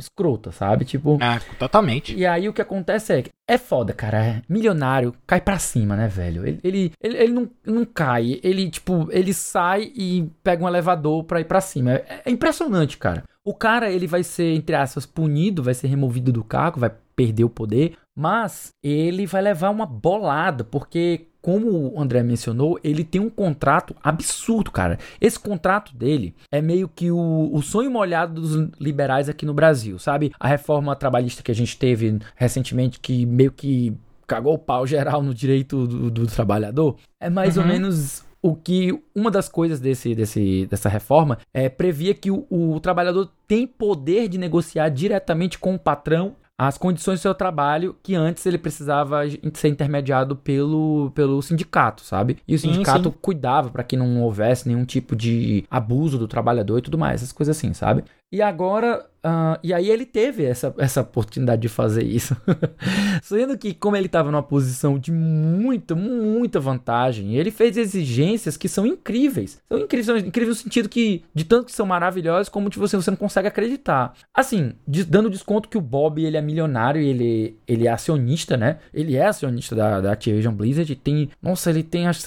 escrota, sabe? Tipo. Ah, totalmente. E aí o que acontece é. É foda, cara. É milionário cai pra cima, né, velho? Ele, ele, ele, ele, não, não cai. Ele, tipo, ele sai e pega um elevador pra ir pra cima. É, é impressionante, cara. O cara, ele vai ser, entre aspas, punido, vai ser removido do cargo, vai perder o poder, mas ele vai levar uma bolada, porque como o André mencionou, ele tem um contrato absurdo, cara. Esse contrato dele é meio que o, o sonho molhado dos liberais aqui no Brasil, sabe? A reforma trabalhista que a gente teve recentemente, que meio que cagou o pau geral no direito do, do trabalhador, é mais uhum. ou menos o que uma das coisas desse, desse, dessa reforma é previa que o, o trabalhador tem poder de negociar diretamente com o patrão as condições do seu trabalho que antes ele precisava ser intermediado pelo, pelo sindicato, sabe? E o sindicato sim, sim. cuidava para que não houvesse nenhum tipo de abuso do trabalhador e tudo mais, essas coisas assim, sabe? E agora, uh, e aí ele teve essa, essa oportunidade de fazer isso. Sendo que, como ele estava numa posição de muita, muita vantagem, ele fez exigências que são incríveis. São incríveis, são incríveis no sentido que, de tanto que são maravilhosas, como de você, você não consegue acreditar. Assim, de, dando desconto que o Bob ele é milionário e ele, ele é acionista, né? Ele é acionista da, da Activision Blizzard. Tem, nossa, ele tem, acho que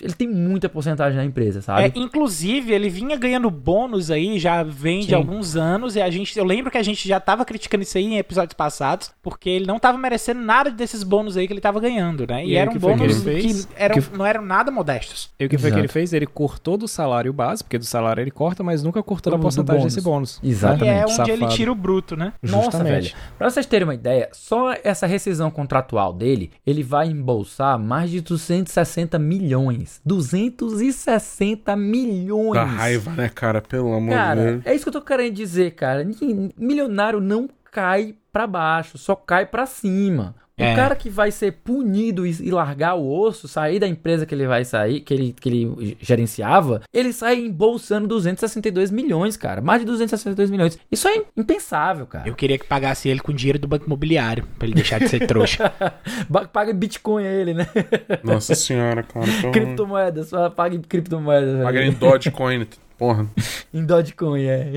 ele tem muita porcentagem na empresa, sabe? É, inclusive, ele vinha ganhando bônus aí, já vem Sim. de alguns anos, e a gente, eu lembro que a gente já tava criticando isso aí em episódios passados, porque ele não tava merecendo nada desses bônus aí que ele tava ganhando, né? E, e eram bônus que, que, eram, que... não eram nada modestos. E o que foi Exato. que ele fez? Ele cortou do salário base, porque do salário ele corta, mas nunca cortou da porcentagem bônus. desse bônus. Exatamente. E é onde Safado. ele tira o bruto, né? Nossa, velho. Pra vocês terem uma ideia, só essa rescisão contratual dele, ele vai embolsar mais de 260 milhões. 200 260 milhões. Da raiva, né, cara? Pelo amor de Deus. É isso que eu tô querendo dizer, cara. Milionário não cai para baixo, só cai para cima. O é. cara que vai ser punido e, largar o osso, sair da empresa que ele vai sair, que ele, que ele gerenciava, ele sai embolsando 262 milhões, cara. Mais de 262 milhões. Isso é impensável, cara. Eu queria que pagasse ele com dinheiro do banco imobiliário, pra ele deixar de ser trouxa. paga Bitcoin a ele, né? Nossa senhora, cara. Então... Criptomoeda, só paga em criptomoeda. Paga em Dogecoin. Porra. em Dogecoin, é.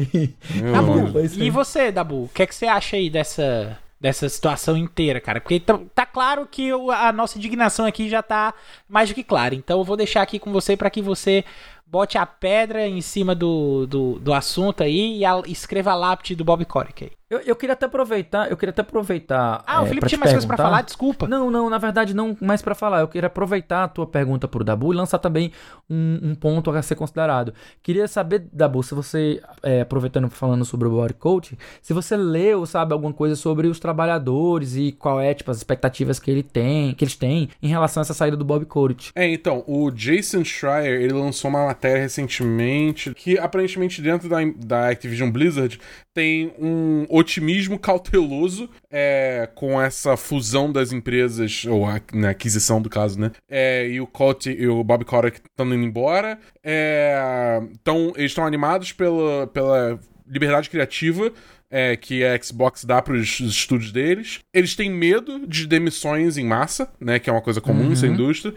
Dabu, e você, Dabu, o que, é que você acha aí dessa dessa situação inteira, cara. Porque tá, tá claro que a nossa indignação aqui já tá mais do que clara. Então eu vou deixar aqui com você para que você bote a pedra em cima do, do, do assunto aí e a, escreva a lápide do Bob Coric aí. Eu, eu queria até aproveitar, eu queria até aproveitar. Ah, é, o Felipe tinha mais coisas pra falar, desculpa. Não, não, na verdade não mais para falar. Eu queria aproveitar a tua pergunta pro Dabu e lançar também um, um ponto a ser considerado. Queria saber, Dabu, se você, é, aproveitando falando sobre o Body Coach, se você leu, sabe, alguma coisa sobre os trabalhadores e qual é, tipo, as expectativas que ele tem, que eles têm em relação a essa saída do Bob Coach. É, então, o Jason Schreier, ele lançou uma matéria recentemente que aparentemente dentro da, da Activision Blizzard tem um otimismo cauteloso é, com essa fusão das empresas, ou a né, aquisição do caso, né? É, e o Colt e o Bob Kotick estão indo embora. É, então, eles estão animados pela, pela liberdade criativa é, que a Xbox dá para os estúdios deles. Eles têm medo de demissões em massa, né? Que é uma coisa comum uhum. nessa indústria.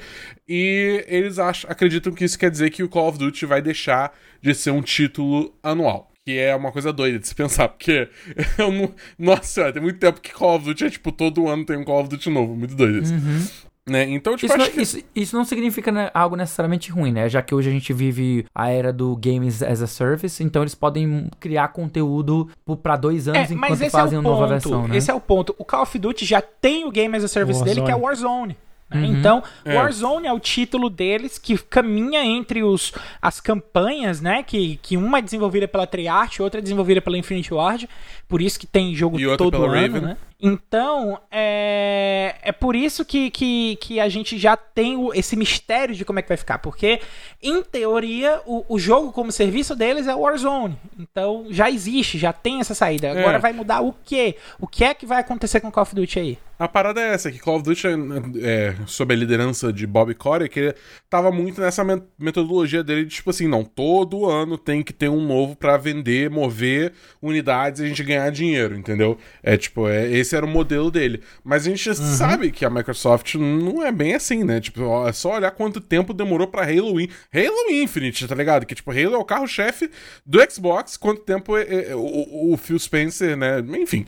E eles acham, acreditam que isso quer dizer que o Call of Duty vai deixar de ser um título anual. Que é uma coisa doida de se pensar, porque eu não. Nossa, tem muito tempo que Call of Duty é tipo, todo ano tem um Call of Duty novo. Muito doido isso. Uhum. Né? Então, tipo, isso, não, que... isso, isso, não significa né, algo necessariamente ruim, né? Já que hoje a gente vive a era do Games as a Service, então eles podem criar conteúdo para dois anos é, enquanto fazem é uma nova versão, né? Esse é o ponto. O Call of Duty já tem o Game as a Service Warzone. dele, que é o Warzone. Né? Uhum. Então, é. Warzone é o título deles que caminha entre os, as campanhas, né? Que, que uma é desenvolvida pela Treyarch, outra é desenvolvida pela Infinity Ward. Por isso que tem jogo todo ano, Raven. né? Então, é, é por isso que, que, que a gente já tem o, esse mistério de como é que vai ficar. Porque, em teoria, o, o jogo como serviço deles é Warzone. Então, já existe, já tem essa saída. Agora é. vai mudar o quê? O que é que vai acontecer com Call of Duty aí? A parada é essa, que Call of Duty, é, sob a liderança de Bob Corey, que tava muito nessa metodologia dele de, tipo assim, não, todo ano tem que ter um novo para vender, mover unidades e a gente ganhar dinheiro, entendeu? É tipo, é, esse era o modelo dele. Mas a gente uhum. sabe que a Microsoft não é bem assim, né? Tipo, é só olhar quanto tempo demorou pra Halo In Halo Infinite, tá ligado? Que, tipo, Halo é o carro-chefe do Xbox, quanto tempo é, é, o, o Phil Spencer, né? Enfim,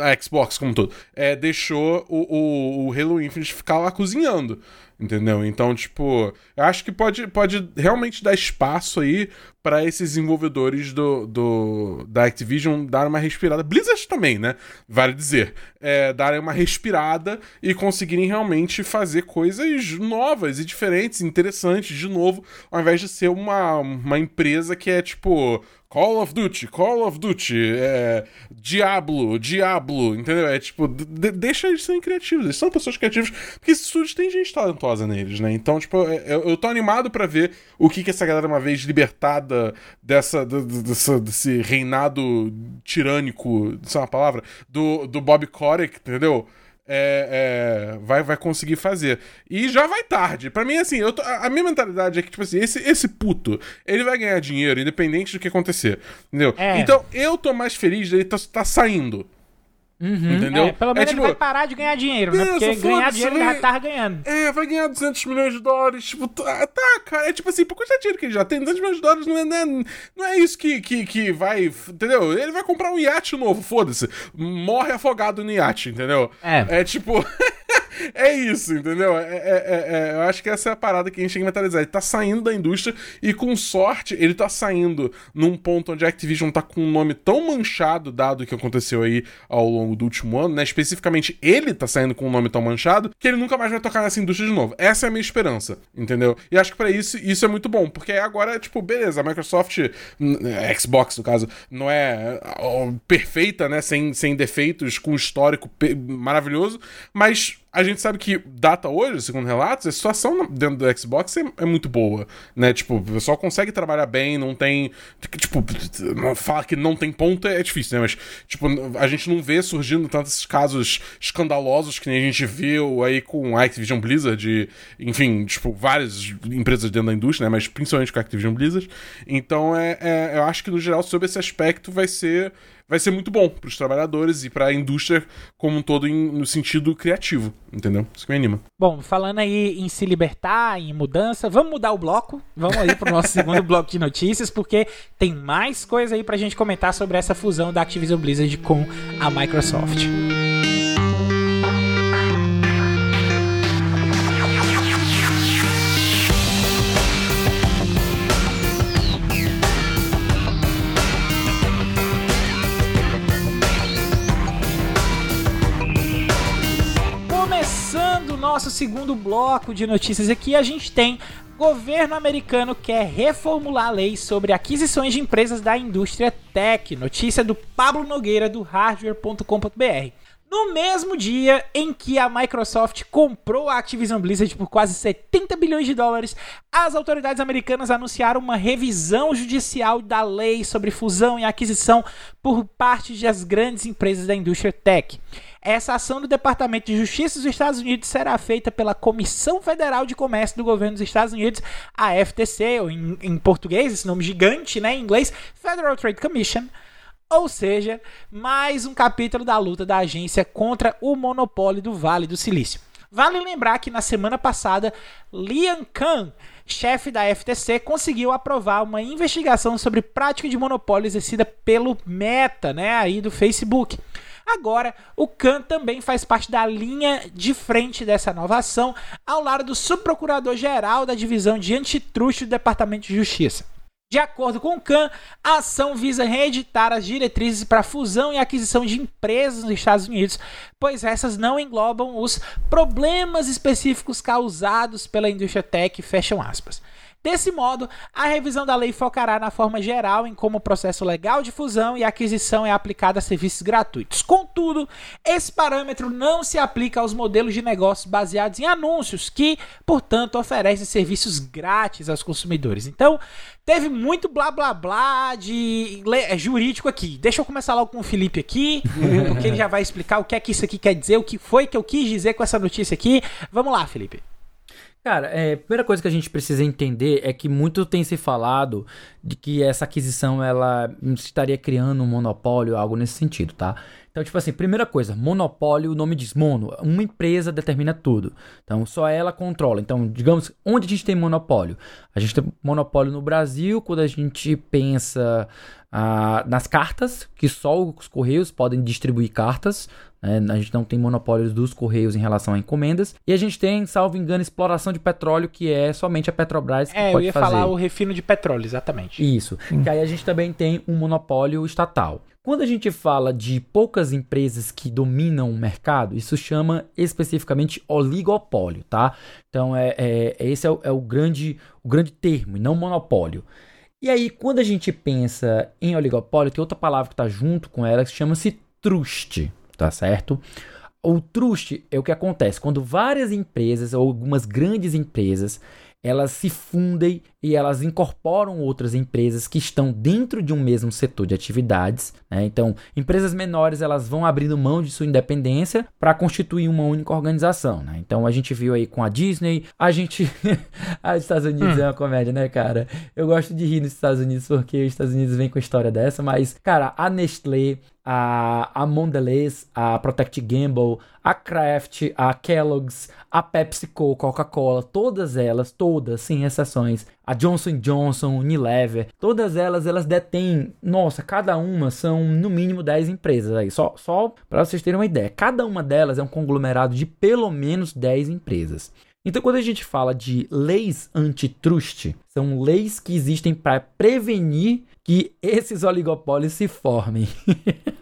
a Xbox como um todo, é, deixou deixou o, o, o Halo Infinite ficar lá cozinhando. Entendeu? Então, tipo, eu acho que pode, pode realmente dar espaço aí para esses desenvolvedores do, do, da Activision dar uma respirada. Blizzard também, né? Vale dizer. É, darem uma respirada e conseguirem realmente fazer coisas novas e diferentes, interessantes, de novo, ao invés de ser uma, uma empresa que é tipo Call of Duty, Call of Duty, é, Diablo, Diablo, entendeu? É tipo, de, deixa eles serem criativos, eles são pessoas criativas, porque esses estúdios tem gente talentosa neles, né? Então, tipo, é, eu, eu tô animado para ver o que, que essa galera, uma vez libertada dessa, dessa, desse reinado tirânico, isso é uma palavra, do, do Bob Kotick, entendeu? É, é, vai, vai conseguir fazer. E já vai tarde. para mim, assim, tô, a, a, minha mentalidade é que, tipo assim, esse, esse puto, ele vai ganhar dinheiro independente do que acontecer. Entendeu? É. Então, eu tô mais feliz dele tá, tá saindo. Uhum. Entendeu? É, pelo menos é, tipo, ele vai parar de ganhar dinheiro, né? Porque ganhar dinheiro ele já tava ganhando. É, vai ganhar 200 milhões de dólares. Tipo, tá, tá, cara. É tipo assim, por quanto dinheiro que ele já tem? 200 milhões de dólares não é, não é, não é isso que, que, que vai. Entendeu? Ele vai comprar um iate novo, foda-se. Morre afogado no iate, entendeu? É. É tipo. é isso, entendeu? É, é, é, é, eu acho que essa é a parada que a gente tem que mentalizar. Ele tá saindo da indústria e, com sorte, ele tá saindo num ponto onde a Activision tá com um nome tão manchado, dado o que aconteceu aí ao longo do último ano, né? Especificamente, ele tá saindo com um nome tão manchado que ele nunca mais vai tocar nessa indústria de novo. Essa é a minha esperança, entendeu? E acho que para isso, isso é muito bom, porque agora, tipo, beleza, a Microsoft, Xbox, no caso, não é perfeita, né? Sem, sem defeitos, com histórico maravilhoso, mas a gente sabe que data hoje, segundo relatos, a situação dentro do Xbox é, é, muito boa, né? Tipo, o pessoal consegue trabalhar bem, não tem. Tipo, falar que não tem ponto é difícil, né? Mas, tipo, a gente não vê surgindo tantos casos escandalosos que nem a gente viu aí com a Activision Blizzard, e, enfim, tipo, várias empresas dentro da indústria, né? Mas principalmente com a Activision Blizzard. Então, é, é eu acho que no geral, sobre esse aspecto, vai ser vai ser muito bom para os trabalhadores e para a indústria como um todo em, no sentido criativo, entendeu? Isso que me anima. Bom, falando aí em se libertar, em mudança, vamos mudar o bloco. Vamos aí para o nosso segundo bloco de notícias, porque tem mais coisa aí para a gente comentar sobre essa fusão da Activision Blizzard com a Microsoft. nosso segundo bloco de notícias aqui, a gente tem governo americano quer reformular a lei sobre aquisições de empresas da indústria tech. Notícia do Pablo Nogueira do hardware.com.br. No mesmo dia em que a Microsoft comprou a Activision Blizzard por quase 70 bilhões de dólares, as autoridades americanas anunciaram uma revisão judicial da lei sobre fusão e aquisição por parte das grandes empresas da indústria tech. Essa ação do Departamento de Justiça dos Estados Unidos será feita pela Comissão Federal de Comércio do Governo dos Estados Unidos, a FTC, ou em, em português, esse nome gigante, né, em inglês, Federal Trade Commission, Ou seja, mais um capítulo da luta da agência contra o monopólio do Vale do Silício. Vale lembrar que na semana passada, Lian Khan, chefe da FTC, conseguiu aprovar uma investigação sobre prática de monopólio exercida pelo Meta, né, aí do Facebook. Agora, o Khan também faz parte da linha de frente dessa nova ação, ao lado do subprocurador-geral da divisão de antitruste do Departamento de Justiça. De acordo com o CAN, a ação visa reeditar as diretrizes para fusão e aquisição de empresas nos Estados Unidos, pois essas não englobam os problemas específicos causados pela indústria tech, fecham aspas. Desse modo, a revisão da lei focará na forma geral em como o processo legal de fusão e aquisição é aplicado a serviços gratuitos. Contudo, esse parâmetro não se aplica aos modelos de negócios baseados em anúncios, que, portanto, oferecem serviços grátis aos consumidores. Então, teve muito blá blá blá de é, jurídico aqui. Deixa eu começar logo com o Felipe aqui, porque ele já vai explicar o que é que isso aqui quer dizer, o que foi que eu quis dizer com essa notícia aqui. Vamos lá, Felipe. Cara, é, a primeira coisa que a gente precisa entender é que muito tem se falado de que essa aquisição ela estaria criando um monopólio, algo nesse sentido, tá? Então, tipo assim, primeira coisa, monopólio, o nome diz mono, uma empresa determina tudo. Então, só ela controla. Então, digamos, onde a gente tem monopólio? A gente tem monopólio no Brasil quando a gente pensa ah, nas cartas, que só os correios podem distribuir cartas. É, a gente não tem monopólios dos Correios em relação a encomendas. E a gente tem, salvo engano, exploração de petróleo, que é somente a Petrobras que é, pode fazer. É, eu ia fazer. falar o refino de petróleo, exatamente. Isso. Hum. Que aí a gente também tem um monopólio estatal. Quando a gente fala de poucas empresas que dominam o mercado, isso chama especificamente oligopólio, tá? Então, é, é esse é, o, é o, grande, o grande termo, e não monopólio. E aí, quando a gente pensa em oligopólio, tem outra palavra que está junto com ela que chama-se trust tá certo? O trust é o que acontece quando várias empresas ou algumas grandes empresas elas se fundem e elas incorporam outras empresas que estão dentro de um mesmo setor de atividades. Né? Então, empresas menores elas vão abrindo mão de sua independência para constituir uma única organização. Né? Então, a gente viu aí com a Disney, a gente. os Estados Unidos hum. é uma comédia, né, cara? Eu gosto de rir nos Estados Unidos porque os Estados Unidos vêm com a história dessa, mas, cara, a Nestlé, a, a Mondelez, a Protect Gamble, a Kraft, a Kellogg's, a PepsiCo, Coca-Cola, todas elas, todas, sem exceções, a Johnson Johnson, Unilever, todas elas, elas detêm, nossa, cada uma são no mínimo 10 empresas aí, só, só para vocês terem uma ideia, cada uma delas é um conglomerado de pelo menos 10 empresas. Então, quando a gente fala de leis antitrust, são leis que existem para prevenir que esses oligopólios se formem.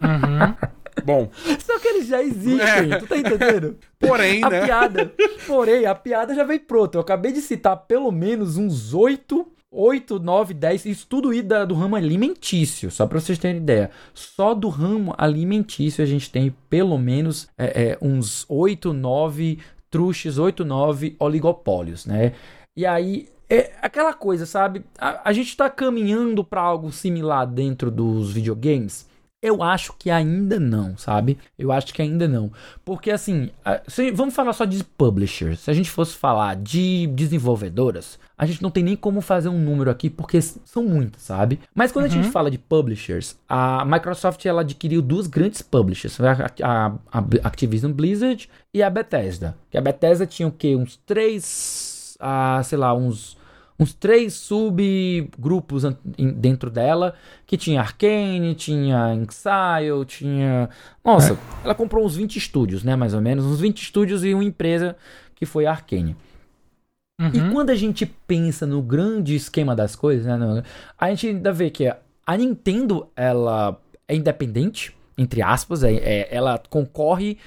Uhum. Bom. Só que eles já existem, é. tu tá entendendo? Porém, a né? piada. Porém, a piada já vem pronta. Eu acabei de citar pelo menos uns oito 8, 9, 10, isso tudo aí do ramo alimentício, só para vocês terem ideia. Só do ramo alimentício a gente tem pelo menos é, é, uns 8, 9 truches, 8, 9 oligopólios, né? E aí é aquela coisa, sabe? A, a gente está caminhando para algo similar dentro dos videogames. Eu acho que ainda não, sabe? Eu acho que ainda não. Porque assim, se, vamos falar só de publishers. Se a gente fosse falar de desenvolvedoras, a gente não tem nem como fazer um número aqui, porque são muitas, sabe? Mas quando uhum. a gente uhum. fala de publishers, a Microsoft ela adquiriu duas grandes publishers, a, a, a Activision Blizzard e a Bethesda. Que a Bethesda tinha o quê? Uns três, ah, sei lá, uns uns três subgrupos dentro dela, que tinha Arcane, tinha Exile, tinha... Nossa, é. ela comprou uns 20 estúdios, né, mais ou menos, uns 20 estúdios e uma empresa que foi a Arcane. Uhum. E quando a gente pensa no grande esquema das coisas, né, a gente ainda vê que a Nintendo, ela é independente, entre aspas, é, é ela concorre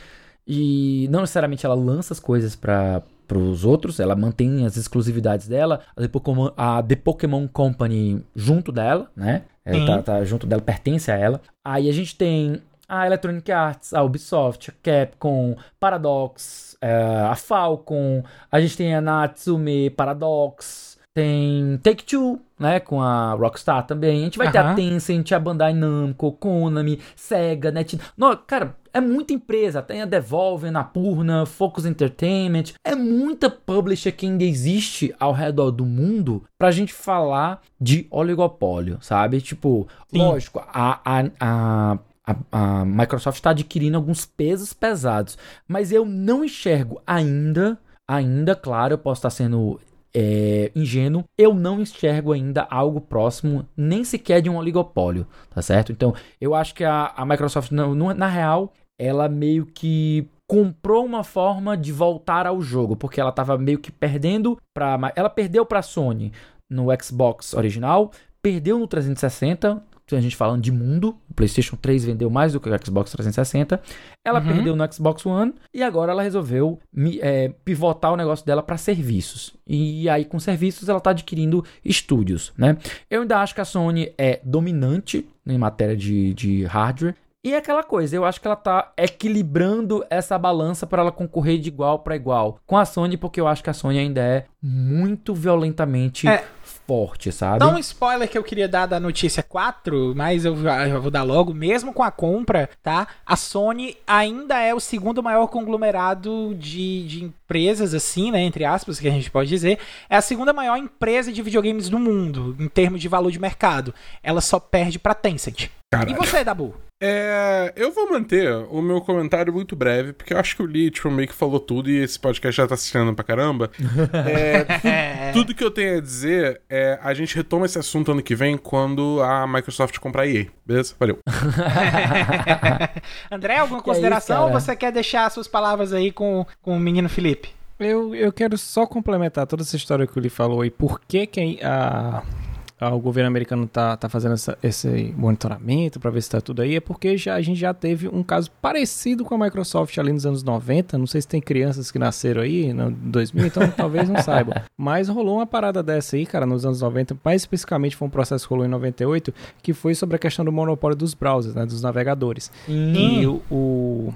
e não necessariamente ela lança as coisas para para os outros, ela mantém as exclusividades dela, a The, Pokémon, a The Pokémon Company junto dela, né? Ela tá, tá, junto dela, pertence a ela. Aí a gente tem a Electronic Arts, a Ubisoft, a Capcom, Paradox, é, a Falcon, a gente tem a Natsume, Paradox, tem Take-Two, né, com a Rockstar também. A gente vai ter a Tencent, a Bandai Namco, Konami, Sega, Net... Não, cara, é muita empresa. Tem a Devolve, Napurna, Focus Entertainment. É muita publisher que ainda existe ao redor do mundo pra gente falar de oligopólio, sabe? Tipo, Sim. lógico, a, a, a a, a, Microsoft está adquirindo alguns pesos pesados, mas eu não enxergo ainda, ainda, claro, eu posso estar sendo é, ingênuo, eu não enxergo ainda algo próximo, nem sequer de um oligopólio, tá certo? Então, eu acho que a, a Microsoft, na, na real, ela meio que comprou uma forma de voltar ao jogo, porque ela estava meio que perdendo para ela perdeu para a Sony no Xbox original, perdeu no 360, a gente falando de mundo, o PlayStation 3 vendeu mais do que o Xbox 360. Ela uhum. perdeu no Xbox One e agora ela resolveu é, pivotar o negócio dela para serviços. E aí, com serviços, ela está adquirindo estúdios, né? Eu ainda acho que a Sony é dominante em matéria de, de hardware. E é aquela coisa, eu acho que ela tá equilibrando essa balança para ela concorrer de igual para igual com a Sony, porque eu acho que a Sony ainda é muito violentamente é forte, sabe? Dá um spoiler que eu queria dar da notícia 4, mas eu, eu vou dar logo. Mesmo com a compra, tá? A Sony ainda é o segundo maior conglomerado de, de empresas, assim, né? Entre aspas, que a gente pode dizer. É a segunda maior empresa de videogames do mundo, em termos de valor de mercado. Ela só perde pra Tencent. Caralho. E você, Dabu? É, eu vou manter o meu comentário muito breve, porque eu acho que o Lee tipo, meio que falou tudo e esse podcast já tá assistindo pra caramba. É, tudo, tudo, que eu tenho a dizer é a gente retoma esse assunto ano que vem quando a Microsoft comprar a EA. Beleza? Valeu. André, alguma consideração ou você quer deixar suas palavras aí com, com o menino Felipe? Eu, eu quero só complementar toda essa história que o Lee falou e por que, que a o governo americano está tá fazendo essa, esse monitoramento para ver se está tudo aí, é porque já, a gente já teve um caso parecido com a Microsoft ali nos anos 90. Não sei se tem crianças que nasceram aí no 2000, então talvez não saibam. Mas rolou uma parada dessa aí, cara, nos anos 90. Mais especificamente foi um processo que rolou em 98, que foi sobre a questão do monopólio dos browsers, né, dos navegadores. Hum. E o, o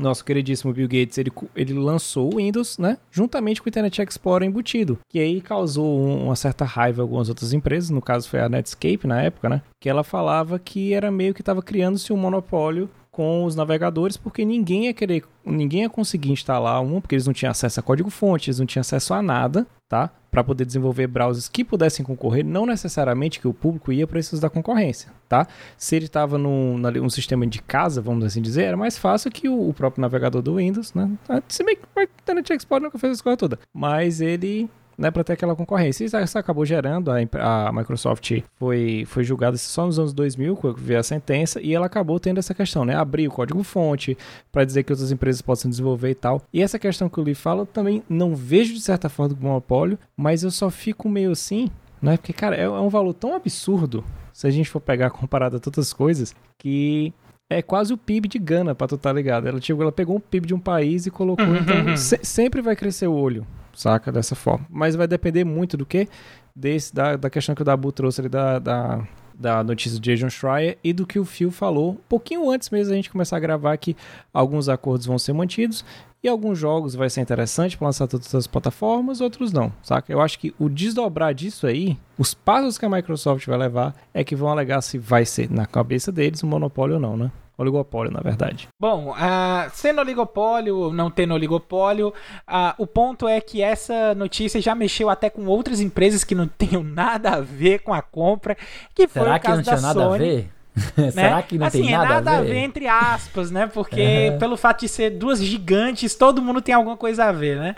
nosso queridíssimo Bill Gates, ele, ele lançou o Windows, né? Juntamente com o Internet Explorer embutido. Que aí causou um, uma certa raiva em algumas outras empresas, no caso foi a Netscape na época, né? Que ela falava que era meio que estava criando-se um monopólio com os navegadores, porque ninguém ia querer, ninguém ia conseguir instalar um, porque eles não tinham acesso a código-fonte, eles não tinham acesso a nada, tá? Para poder desenvolver browsers que pudessem concorrer, não necessariamente que o público ia para esses da concorrência, tá? Se ele estava num, num sistema de casa, vamos assim dizer, era mais fácil que o, o próprio navegador do Windows, né? Se bem que o Internet Explorer nunca fez essa coisa toda, mas ele né, para ter aquela concorrência. Isso, isso acabou gerando, a, a, Microsoft foi, foi julgada só nos anos 2000, quando veio a sentença, e ela acabou tendo essa questão, né, abrir o código-fonte para dizer que outras empresas possam desenvolver e tal. E essa questão que o Lee fala, eu também não vejo de certa forma do monopólio, mas eu só fico meio assim, né, porque, cara, é, é um valor tão absurdo, se a gente for pegar comparado a todas as coisas, que é quase o PIB de Gana, pra tu tá ligado. Ela, tipo, ela pegou um PIB de um país e colocou, então se, sempre vai crescer o olho, saca? Dessa forma. Mas vai depender muito do que? Desse, da, da questão que o Dabu trouxe ali da, da, da notícia de Jason Schreier e do que o Phil falou, um pouquinho antes mesmo a gente começar a gravar que alguns acordos vão ser mantidos e alguns jogos vai ser interessante para lançar todas as plataformas, outros não, saca? Eu acho que o desdobrar disso aí, os passos que a Microsoft vai levar é que vão alegar se vai ser na cabeça deles um monopólio ou não, né? oligopólio, na verdade. Bom, uh, sendo oligopólio ou não tendo oligopólio, uh, o ponto é que essa notícia já mexeu até com outras empresas que não tenham nada a ver com a compra, que foi Será o caso que não tinha nada a ver? Né? Será que não assim, tem nada, é nada a, ver? a ver? entre aspas, né? Porque pelo fato de ser duas gigantes, todo mundo tem alguma coisa a ver, né?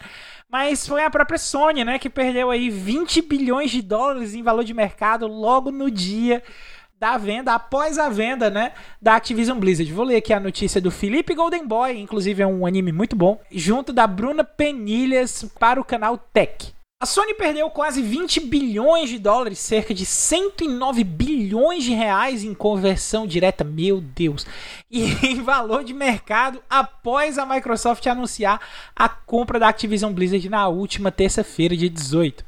Mas foi a própria Sony, né, que perdeu aí 20 bilhões de dólares em valor de mercado logo no dia da venda, após a venda, né, da Activision Blizzard. Vou ler aqui a notícia do Felipe Golden Boy, inclusive é um anime muito bom, junto da Bruna Penilhas para o canal Tech. A Sony perdeu quase 20 bilhões de dólares, cerca de 109 bilhões de reais em conversão direta, meu Deus, e em valor de mercado após a Microsoft anunciar a compra da Activision Blizzard na última terça-feira, dia 18.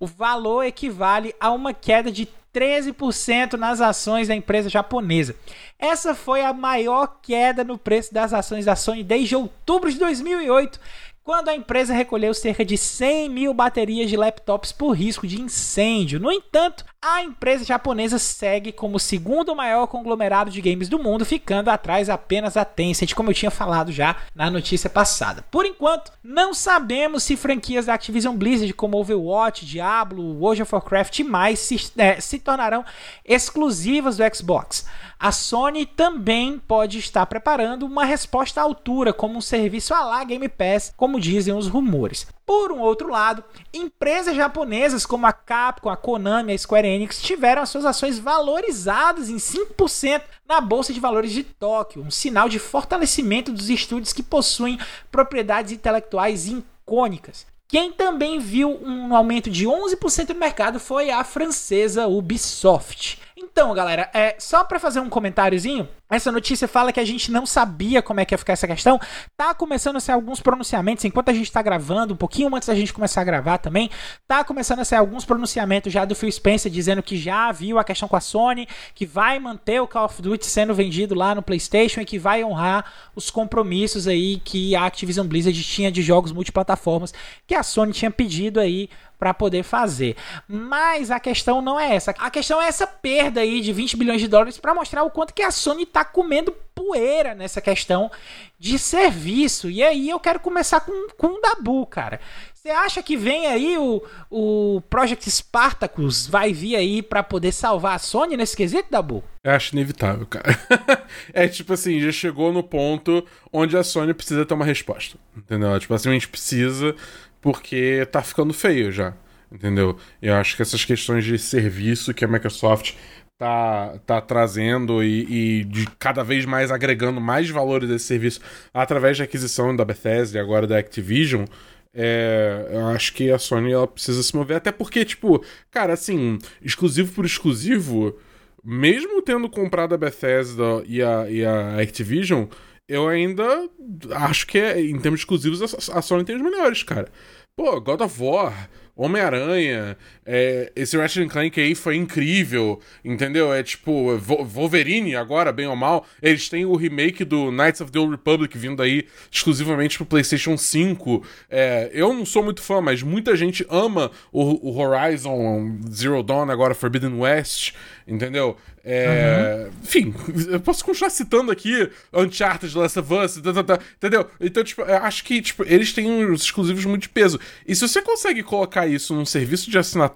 O valor equivale a uma queda de 13% nas ações da empresa japonesa. Essa foi a maior queda no preço das ações da Sony desde outubro de 2008, quando a empresa recolheu cerca de 100 mil baterias de laptops por risco de incêndio. No entanto, a empresa japonesa segue como o segundo maior conglomerado de games do mundo, ficando atrás apenas da Tencent, como eu tinha falado já na notícia passada. Por enquanto, não sabemos se franquias da Activision Blizzard como Overwatch, Diablo, World of Warcraft e mais se, é, se tornarão exclusivas do Xbox. A Sony também pode estar preparando uma resposta à altura, como um serviço à la Game Pass, como dizem os rumores. Por um outro lado, empresas japonesas como a Capcom, a Konami a Square Enix tiveram as suas ações valorizadas em 5% na Bolsa de Valores de Tóquio, um sinal de fortalecimento dos estúdios que possuem propriedades intelectuais icônicas. Quem também viu um aumento de 11% no mercado foi a francesa Ubisoft. Então, galera, é só para fazer um comentáriozinho, essa notícia fala que a gente não sabia como é que ia ficar essa questão. Tá começando a ser alguns pronunciamentos enquanto a gente tá gravando, um pouquinho antes da gente começar a gravar também. Tá começando a ser alguns pronunciamentos já do Phil Spencer dizendo que já viu a questão com a Sony, que vai manter o Call of Duty sendo vendido lá no PlayStation e que vai honrar os compromissos aí que a Activision Blizzard tinha de jogos multiplataformas que a Sony tinha pedido aí para poder fazer. Mas a questão não é essa. A questão é essa perda aí de 20 bilhões de dólares para mostrar o quanto que a Sony tá comendo poeira nessa questão de serviço. E aí eu quero começar com, com o Dabu, cara. Você acha que vem aí o, o Project Spartacus vai vir aí para poder salvar a Sony nesse quesito, Dabu? Eu acho inevitável, cara. é tipo assim, já chegou no ponto onde a Sony precisa ter uma resposta. Entendeu? Tipo assim, a gente precisa porque tá ficando feio já. Entendeu? Eu acho que essas questões de serviço que a Microsoft tá, tá trazendo e, e, de cada vez mais agregando mais valores desse serviço através da aquisição da Bethesda e agora da Activision. É, eu acho que a Sony ela precisa se mover, até porque, tipo, cara, assim, exclusivo por exclusivo, mesmo tendo comprado a Bethesda e a, e a Activision, eu ainda acho que, é, em termos exclusivos, a Sony tem os melhores, cara. Pô, God of War, Homem-Aranha, é, esse Ratchet Clank aí foi incrível, entendeu? É tipo, Wolverine agora, bem ou mal, eles têm o remake do Knights of the Old Republic vindo aí exclusivamente pro PlayStation 5. É, eu não sou muito fã, mas muita gente ama o, o Horizon Zero Dawn, agora Forbidden West, entendeu? É, uhum. Enfim, eu posso continuar citando aqui Uncharted, Last of Us, tá, tá, tá, entendeu? Então, tipo, acho que tipo, eles têm uns exclusivos muito de peso. E se você consegue colocar isso num serviço de assinatura,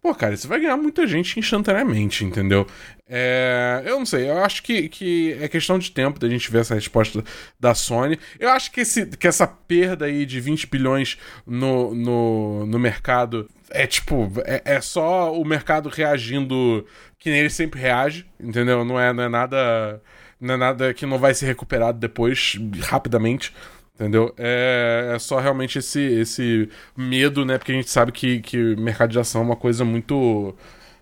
pô, cara, você vai ganhar muita gente instantaneamente, entendeu? É, eu não sei, eu acho que, que é questão de tempo da gente ver essa resposta da Sony. Eu acho que, esse, que essa perda aí de 20 bilhões no, no, no mercado é tipo, é, é só o mercado reagindo que nem ele sempre reage, entendeu? Não é, não é nada. Não é nada que não vai ser recuperado depois, rapidamente. Entendeu? É, é só realmente esse, esse medo, né? Porque a gente sabe que, que mercado de ação é uma coisa muito,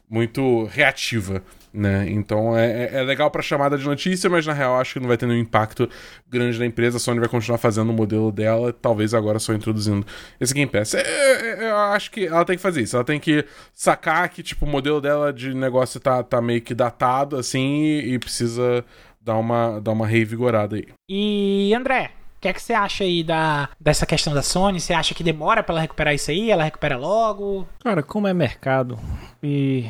muito reativa né? Então é, é, é legal para chamada de notícia, mas na real acho que não vai ter nenhum impacto grande na empresa. A Sony vai continuar fazendo o modelo dela, talvez agora só introduzindo esse Game Pass. É, é, eu acho que ela tem que fazer isso. Ela tem que sacar que tipo o modelo dela de negócio tá, tá meio que datado assim e, e precisa dar uma, dar uma revigorada aí. E André, o que é que você acha aí da, dessa questão da Sony? Você acha que demora para ela recuperar isso aí? Ela recupera logo? Cara, como é mercado e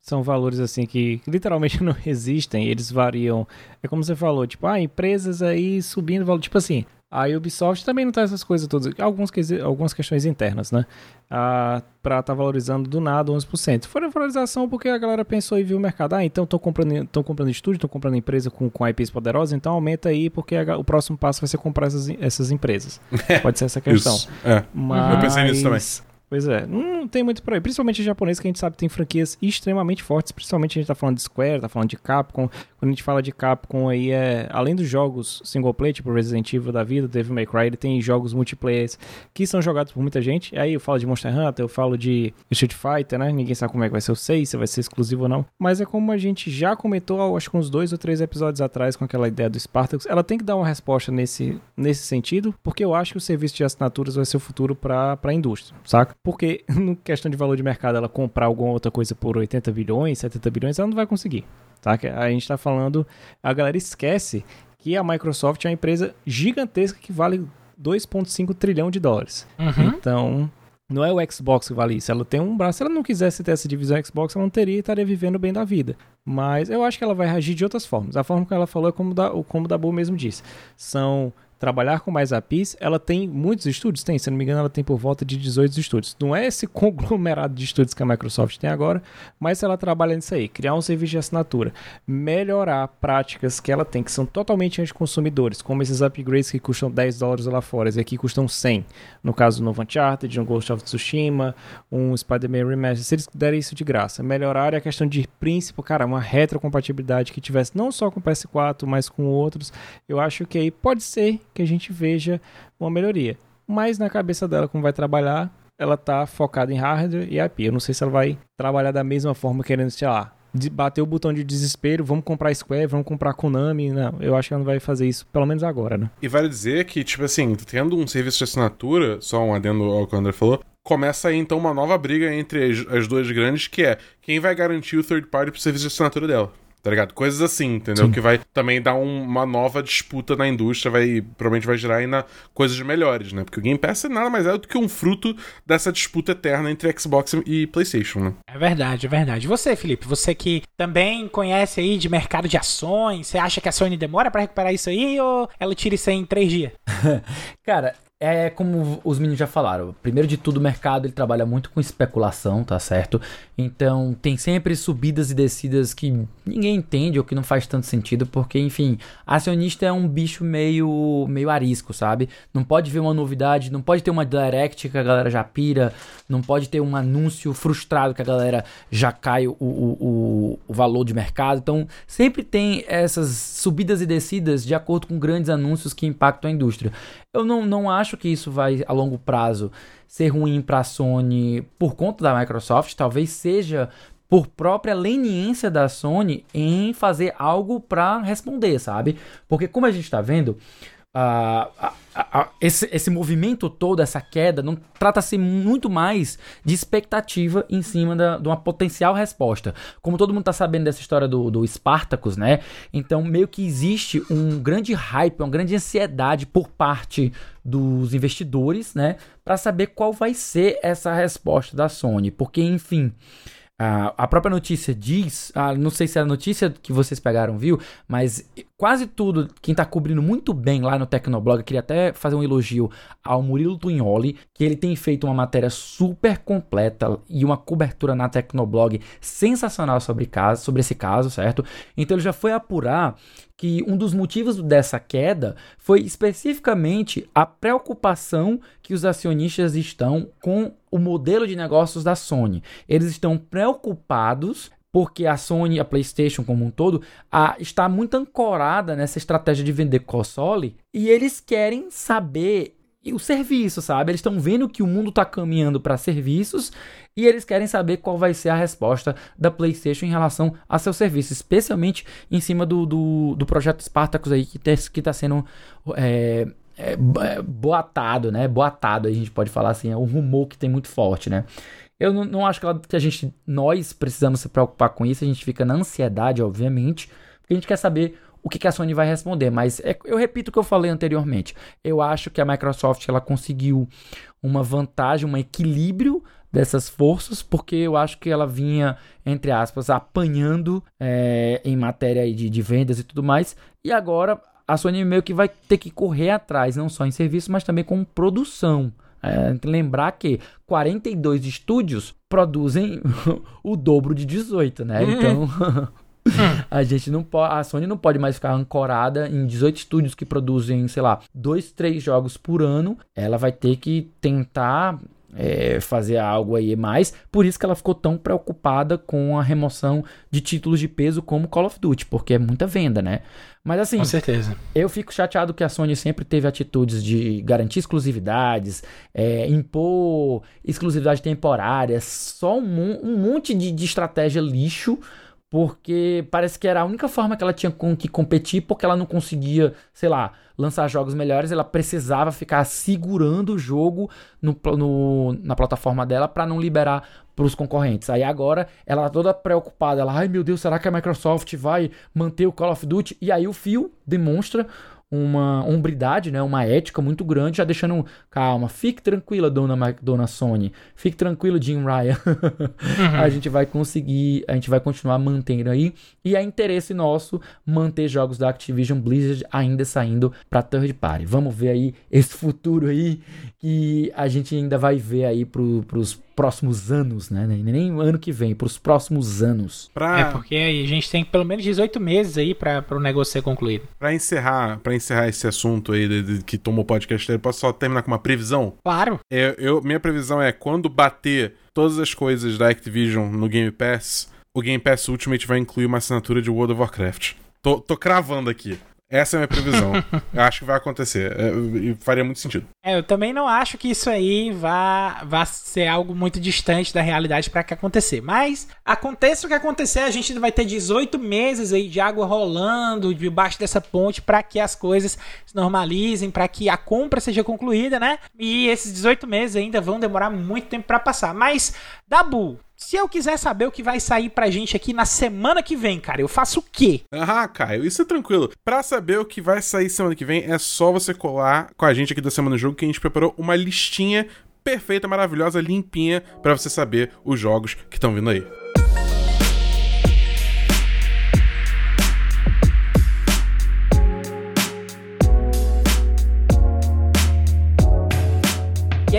são valores assim que literalmente não existem, eles variam. É como você falou, tipo, ah, empresas aí subindo valor, tipo assim, a Ubisoft também não tá essas coisas todas, alguns, algumas questões internas, né? Ah, pra tá valorizando do nada 11%. Foi a valorização porque a galera pensou e viu o mercado. Ah, então estão comprando, tão comprando estúdio, estão comprando empresa com, com IPs poderosas, então aumenta aí porque a, o próximo passo vai ser comprar essas, essas empresas. Pode ser essa questão. É. Mas... Eu pensei nisso também. Pois é, não tem muito por aí. Principalmente japonês, que a gente sabe tem franquias extremamente fortes. Principalmente a gente tá falando de Square, tá falando de Capcom. Quando a gente fala de Capcom aí, é além dos jogos single player, tipo Resident Evil da vida, Devil May Cry, ele tem jogos multiplayer que são jogados por muita gente. Aí eu falo de Monster Hunter, eu falo de Street Fighter, né? Ninguém sabe como é que vai ser o 6, se vai ser exclusivo ou não. Mas é como a gente já comentou, acho que uns dois ou três episódios atrás, com aquela ideia do Spartacus. Ela tem que dar uma resposta nesse, nesse sentido, porque eu acho que o serviço de assinaturas vai ser o futuro para a indústria, saca? Porque, no questão de valor de mercado, ela comprar alguma outra coisa por 80 bilhões, 70 bilhões, ela não vai conseguir. Tá? A gente está falando, a galera esquece que a Microsoft é uma empresa gigantesca que vale 2,5 trilhão de dólares. Uhum. Então, não é o Xbox que vale isso. Ela tem um braço. Se ela não quisesse ter essa divisão Xbox, ela não teria e estaria vivendo bem da vida. Mas eu acho que ela vai reagir de outras formas. A forma que ela falou é como, da, como o Dabu mesmo disse. São trabalhar com mais APIs, ela tem muitos estúdios? Tem, se não me engano, ela tem por volta de 18 estúdios. Não é esse conglomerado de estúdios que a Microsoft tem agora, mas ela trabalha nisso aí, criar um serviço de assinatura, melhorar práticas que ela tem, que são totalmente anticonsumidores, como esses upgrades que custam 10 dólares lá fora, e aqui custam 100. No caso do novo Uncharted, um Ghost of Tsushima, um Spider-Man Remastered, se eles derem isso de graça. Melhorar a questão de princípio, cara, uma retrocompatibilidade que tivesse não só com o PS4, mas com outros, eu acho que aí pode ser que a gente veja uma melhoria. Mas na cabeça dela, como vai trabalhar, ela tá focada em hardware e API. Eu não sei se ela vai trabalhar da mesma forma, querendo, sei lá, bater o botão de desespero, vamos comprar Square, vamos comprar Konami. Não, eu acho que ela não vai fazer isso, pelo menos agora, né? E vale dizer que, tipo assim, tendo um serviço de assinatura, só um adendo ao que o André falou, começa aí então uma nova briga entre as, as duas grandes, que é quem vai garantir o third party pro serviço de assinatura dela tá ligado? Coisas assim, entendeu? Sim. Que vai também dar um, uma nova disputa na indústria, vai provavelmente vai gerar ainda coisas melhores, né? Porque o Game Pass é nada mais é do que um fruto dessa disputa eterna entre Xbox e PlayStation, né? É verdade, é verdade. Você, Felipe, você que também conhece aí de mercado de ações, você acha que a Sony demora para recuperar isso aí ou ela tira isso aí em três dias? Cara, é como os meninos já falaram. Primeiro de tudo, o mercado ele trabalha muito com especulação, tá certo? Então tem sempre subidas e descidas que ninguém entende ou que não faz tanto sentido, porque enfim, acionista é um bicho meio meio arisco, sabe? Não pode ver uma novidade, não pode ter uma direct que a galera já pira, não pode ter um anúncio frustrado que a galera já cai o, o, o, o valor de mercado. Então sempre tem essas subidas e descidas de acordo com grandes anúncios que impactam a indústria. Eu não, não acho que isso vai, a longo prazo, ser ruim para a Sony por conta da Microsoft. Talvez seja por própria leniência da Sony em fazer algo para responder, sabe? Porque como a gente está vendo, uh, esse, esse movimento todo, essa queda, não trata-se muito mais de expectativa em cima da, de uma potencial resposta. Como todo mundo está sabendo dessa história do, do Spartacus, né? Então, meio que existe um grande hype, uma grande ansiedade por parte dos investidores, né? Para saber qual vai ser essa resposta da Sony. Porque, enfim. Uh, a própria notícia diz, uh, não sei se a notícia que vocês pegaram viu, mas quase tudo, quem está cobrindo muito bem lá no Tecnoblog, queria até fazer um elogio ao Murilo Tunholi, que ele tem feito uma matéria super completa e uma cobertura na Tecnoblog sensacional sobre, caso, sobre esse caso, certo? Então ele já foi apurar que um dos motivos dessa queda foi especificamente a preocupação que os acionistas estão com o modelo de negócios da Sony. Eles estão preocupados porque a Sony, a PlayStation como um todo, a, está muito ancorada nessa estratégia de vender console e eles querem saber o serviço, sabe? Eles estão vendo que o mundo está caminhando para serviços e eles querem saber qual vai ser a resposta da PlayStation em relação a seu serviço, especialmente em cima do, do, do projeto Spartacus aí que está sendo é, é, é, boatado, né? Boatado, a gente pode falar assim, é um rumor que tem muito forte, né? Eu não, não acho que a gente, nós precisamos se preocupar com isso, a gente fica na ansiedade, obviamente, porque a gente quer saber o que, que a Sony vai responder. Mas é, eu repito o que eu falei anteriormente. Eu acho que a Microsoft ela conseguiu uma vantagem, um equilíbrio dessas forças, porque eu acho que ela vinha, entre aspas, apanhando é, em matéria de, de vendas e tudo mais. E agora a Sony meio que vai ter que correr atrás, não só em serviço, mas também com produção. É, lembrar que 42 estúdios produzem o dobro de 18, né? Então. A gente não pode, a Sony não pode mais ficar ancorada em 18 estúdios que produzem, sei lá, dois, três jogos por ano. Ela vai ter que tentar é, fazer algo aí mais. Por isso que ela ficou tão preocupada com a remoção de títulos de peso como Call of Duty, porque é muita venda, né? Mas assim, com certeza. Eu fico chateado que a Sony sempre teve atitudes de garantir exclusividades, é, impor exclusividade temporária, só um, um monte de, de estratégia lixo porque parece que era a única forma que ela tinha com que competir, porque ela não conseguia, sei lá, lançar jogos melhores, ela precisava ficar segurando o jogo no, no na plataforma dela para não liberar para os concorrentes. Aí agora ela tá toda preocupada, ela, ai meu Deus, será que a Microsoft vai manter o Call of Duty? E aí o Phil demonstra uma hombridade, né, uma ética muito grande, já deixando calma, fique tranquila, dona, dona Sony, fique tranquilo, Jim Ryan. uhum. a gente vai conseguir, a gente vai continuar mantendo aí e é interesse nosso manter jogos da Activision Blizzard ainda saindo para third party. Vamos ver aí esse futuro aí que a gente ainda vai ver aí pro, pros próximos anos, né? Nem ano que vem, para os próximos anos. Pra... É, porque aí a gente tem pelo menos 18 meses aí para o negócio ser concluído. Para encerrar, para encerrar esse assunto aí de, de, que tomou o podcast, eu posso só terminar com uma previsão? Claro. É, eu, minha previsão é quando bater todas as coisas da Activision no Game Pass, o Game Pass Ultimate vai incluir uma assinatura de World of Warcraft. Tô, tô cravando aqui. Essa é a minha previsão. eu acho que vai acontecer. É, e faria muito sentido. É, eu também não acho que isso aí vá, vá ser algo muito distante da realidade para que acontecer. Mas aconteça o que acontecer, a gente vai ter 18 meses aí de água rolando debaixo dessa ponte para que as coisas se normalizem, para que a compra seja concluída, né? E esses 18 meses ainda vão demorar muito tempo para passar. Mas, Dabu, se eu quiser saber o que vai sair pra gente aqui na semana que vem, cara, eu faço o quê? Ah, Caio, isso é tranquilo. Pra saber o que vai sair semana que vem, é só você colar com a gente aqui da Semana do Jogo, que a gente preparou uma listinha perfeita, maravilhosa, limpinha, para você saber os jogos que estão vindo aí.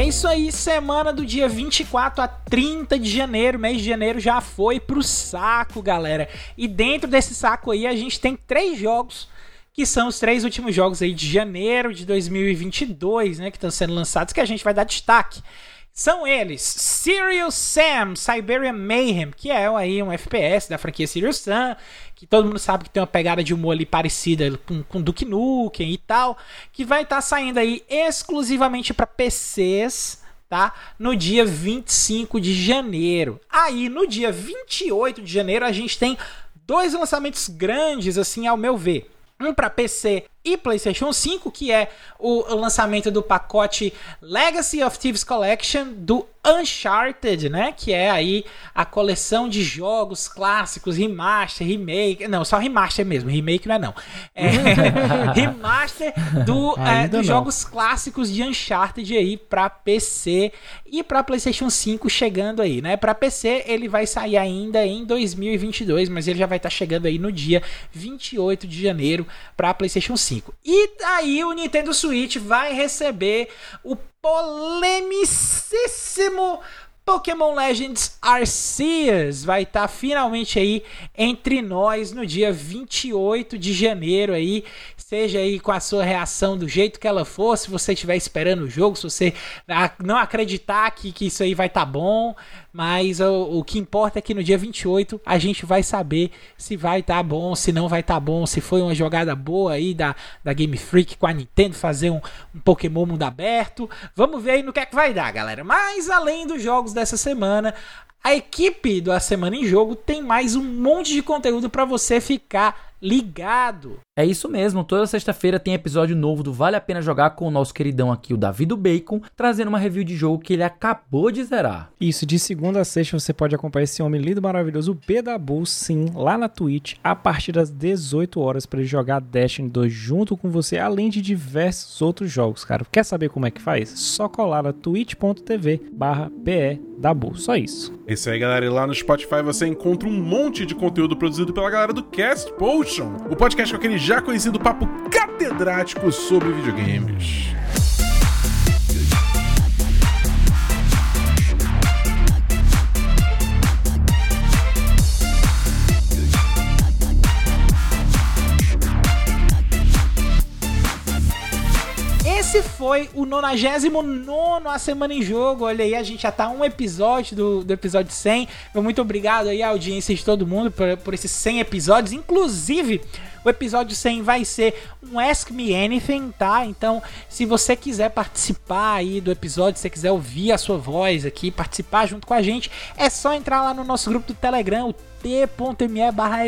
Isso aí, semana do dia 24 a 30 de janeiro, mês de janeiro já foi pro saco, galera. E dentro desse saco aí a gente tem três jogos que são os três últimos jogos aí de janeiro de 2022, né, que estão sendo lançados que a gente vai dar destaque. São eles Serious Sam, Siberian Mayhem, que é aí um FPS da franquia Serious Sam, que todo mundo sabe que tem uma pegada de humor ali parecida com, com Duke Nukem e tal, que vai estar tá saindo aí exclusivamente para PCs, tá? No dia 25 de janeiro. Aí no dia 28 de janeiro a gente tem dois lançamentos grandes assim, ao meu ver. Um para PC e PlayStation 5, que é o lançamento do pacote Legacy of Thieves Collection do Uncharted, né? Que é aí a coleção de jogos clássicos, remaster, remake. Não, só remaster mesmo, remake não é não. É, remaster do, é, dos jogos clássicos de Uncharted aí para PC e para PlayStation 5 chegando aí, né? Para PC ele vai sair ainda em 2022, mas ele já vai estar tá chegando aí no dia 28 de janeiro para PlayStation 5. E aí o Nintendo Switch vai receber o polemicíssimo Pokémon Legends Arceus vai estar tá finalmente aí entre nós no dia 28 de janeiro aí, seja aí com a sua reação do jeito que ela for, se você estiver esperando o jogo, se você não acreditar que, que isso aí vai estar tá bom, mas o, o, que importa é que no dia 28 a gente vai saber se vai estar tá bom, se não vai estar tá bom, se foi uma jogada boa aí da, da Game Freak com a Nintendo fazer um, um Pokémon mundo aberto. Vamos ver aí no que é que vai dar, galera. Mas além dos jogos dessa semana, a equipe do A Semana em Jogo tem mais um monte de conteúdo para você ficar ligado. É isso mesmo, toda sexta-feira tem episódio novo do Vale a Pena Jogar com o nosso queridão aqui, o Davi do Bacon, trazendo uma review de jogo que ele acabou de zerar. Isso, de segunda a sexta você pode acompanhar esse homem lindo, maravilhoso, o Bedabu, sim, lá na Twitch, a partir das 18 horas para ele jogar Destiny 2 junto com você, além de diversos outros jogos, cara. Quer saber como é que faz? Só colar na twitch.tv barra só isso. É isso aí, galera, e lá no Spotify você encontra um monte de conteúdo produzido pela galera do Cast Potion, o podcast com aquele já conhecido papo catedrático sobre videogames. Esse foi o 99 A Semana em Jogo. Olha aí, a gente já tá um episódio do, do episódio 100. Muito obrigado aí à audiência de todo mundo por, por esses 100 episódios. Inclusive, o episódio 100 vai ser um Ask Me Anything, tá? Então, se você quiser participar aí do episódio, se você quiser ouvir a sua voz aqui, participar junto com a gente, é só entrar lá no nosso grupo do Telegram, o t.me barra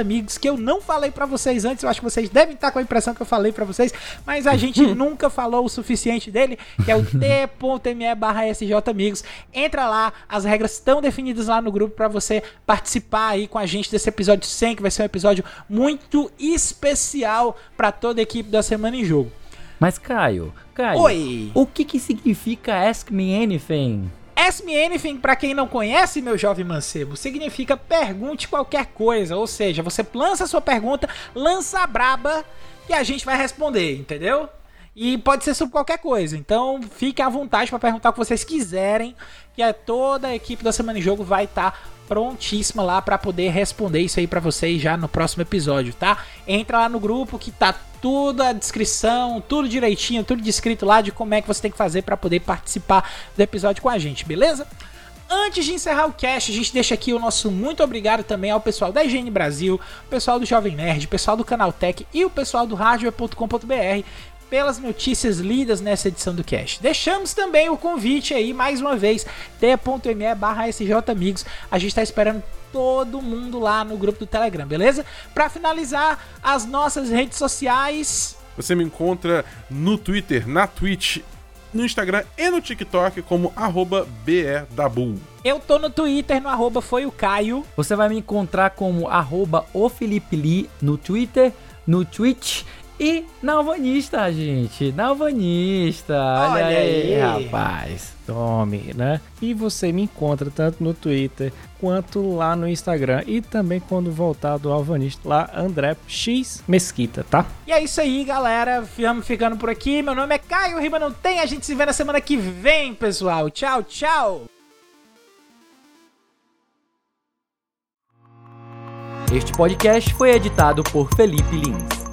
Amigos, que eu não falei para vocês antes, eu acho que vocês devem estar com a impressão que eu falei para vocês, mas a gente nunca falou o suficiente dele, que é o t.me barra Amigos. Entra lá, as regras estão definidas lá no grupo para você participar aí com a gente desse episódio 100, que vai ser um episódio muito especial para toda a equipe da Semana em Jogo. Mas Caio, Caio, Oi. o que que significa Ask Me Anything? Ask Me Anything, para quem não conhece, meu jovem mancebo, significa pergunte qualquer coisa. Ou seja, você lança sua pergunta, lança a braba e a gente vai responder, entendeu? E pode ser sobre qualquer coisa. Então, fique à vontade para perguntar o que vocês quiserem, que é toda a equipe da Semana em Jogo vai estar tá prontíssima lá para poder responder isso aí para vocês já no próximo episódio, tá? Entra lá no grupo que tá tudo a descrição, tudo direitinho, tudo descrito lá de como é que você tem que fazer para poder participar do episódio com a gente, beleza? Antes de encerrar o cast, a gente deixa aqui o nosso muito obrigado também ao pessoal da IGN Brasil, pessoal do Jovem Nerd, pessoal do Canaltech e o pessoal do Hardware.com.br pelas notícias lidas nessa edição do Cast. Deixamos também o convite aí, mais uma vez, t.me barra Amigos. A gente está esperando todo mundo lá no grupo do Telegram, beleza? Para finalizar, as nossas redes sociais. Você me encontra no Twitter, na Twitch, no Instagram e no TikTok como arroba BEDabu. Eu tô no Twitter, no arroba foi o Caio. Você vai me encontrar como arroba o Felipe Lee no Twitter, no Twitch e na Alvanista, gente. Na Alvanista. Olha, Olha aí, aí, rapaz. Tome, né? E você me encontra tanto no Twitter quanto lá no Instagram. E também quando voltar do Alvanista, lá André X Mesquita, tá? E é isso aí, galera. Vamos ficando por aqui. Meu nome é Caio Riba Não Tem. A gente se vê na semana que vem, pessoal. Tchau, tchau. Este podcast foi editado por Felipe Lins.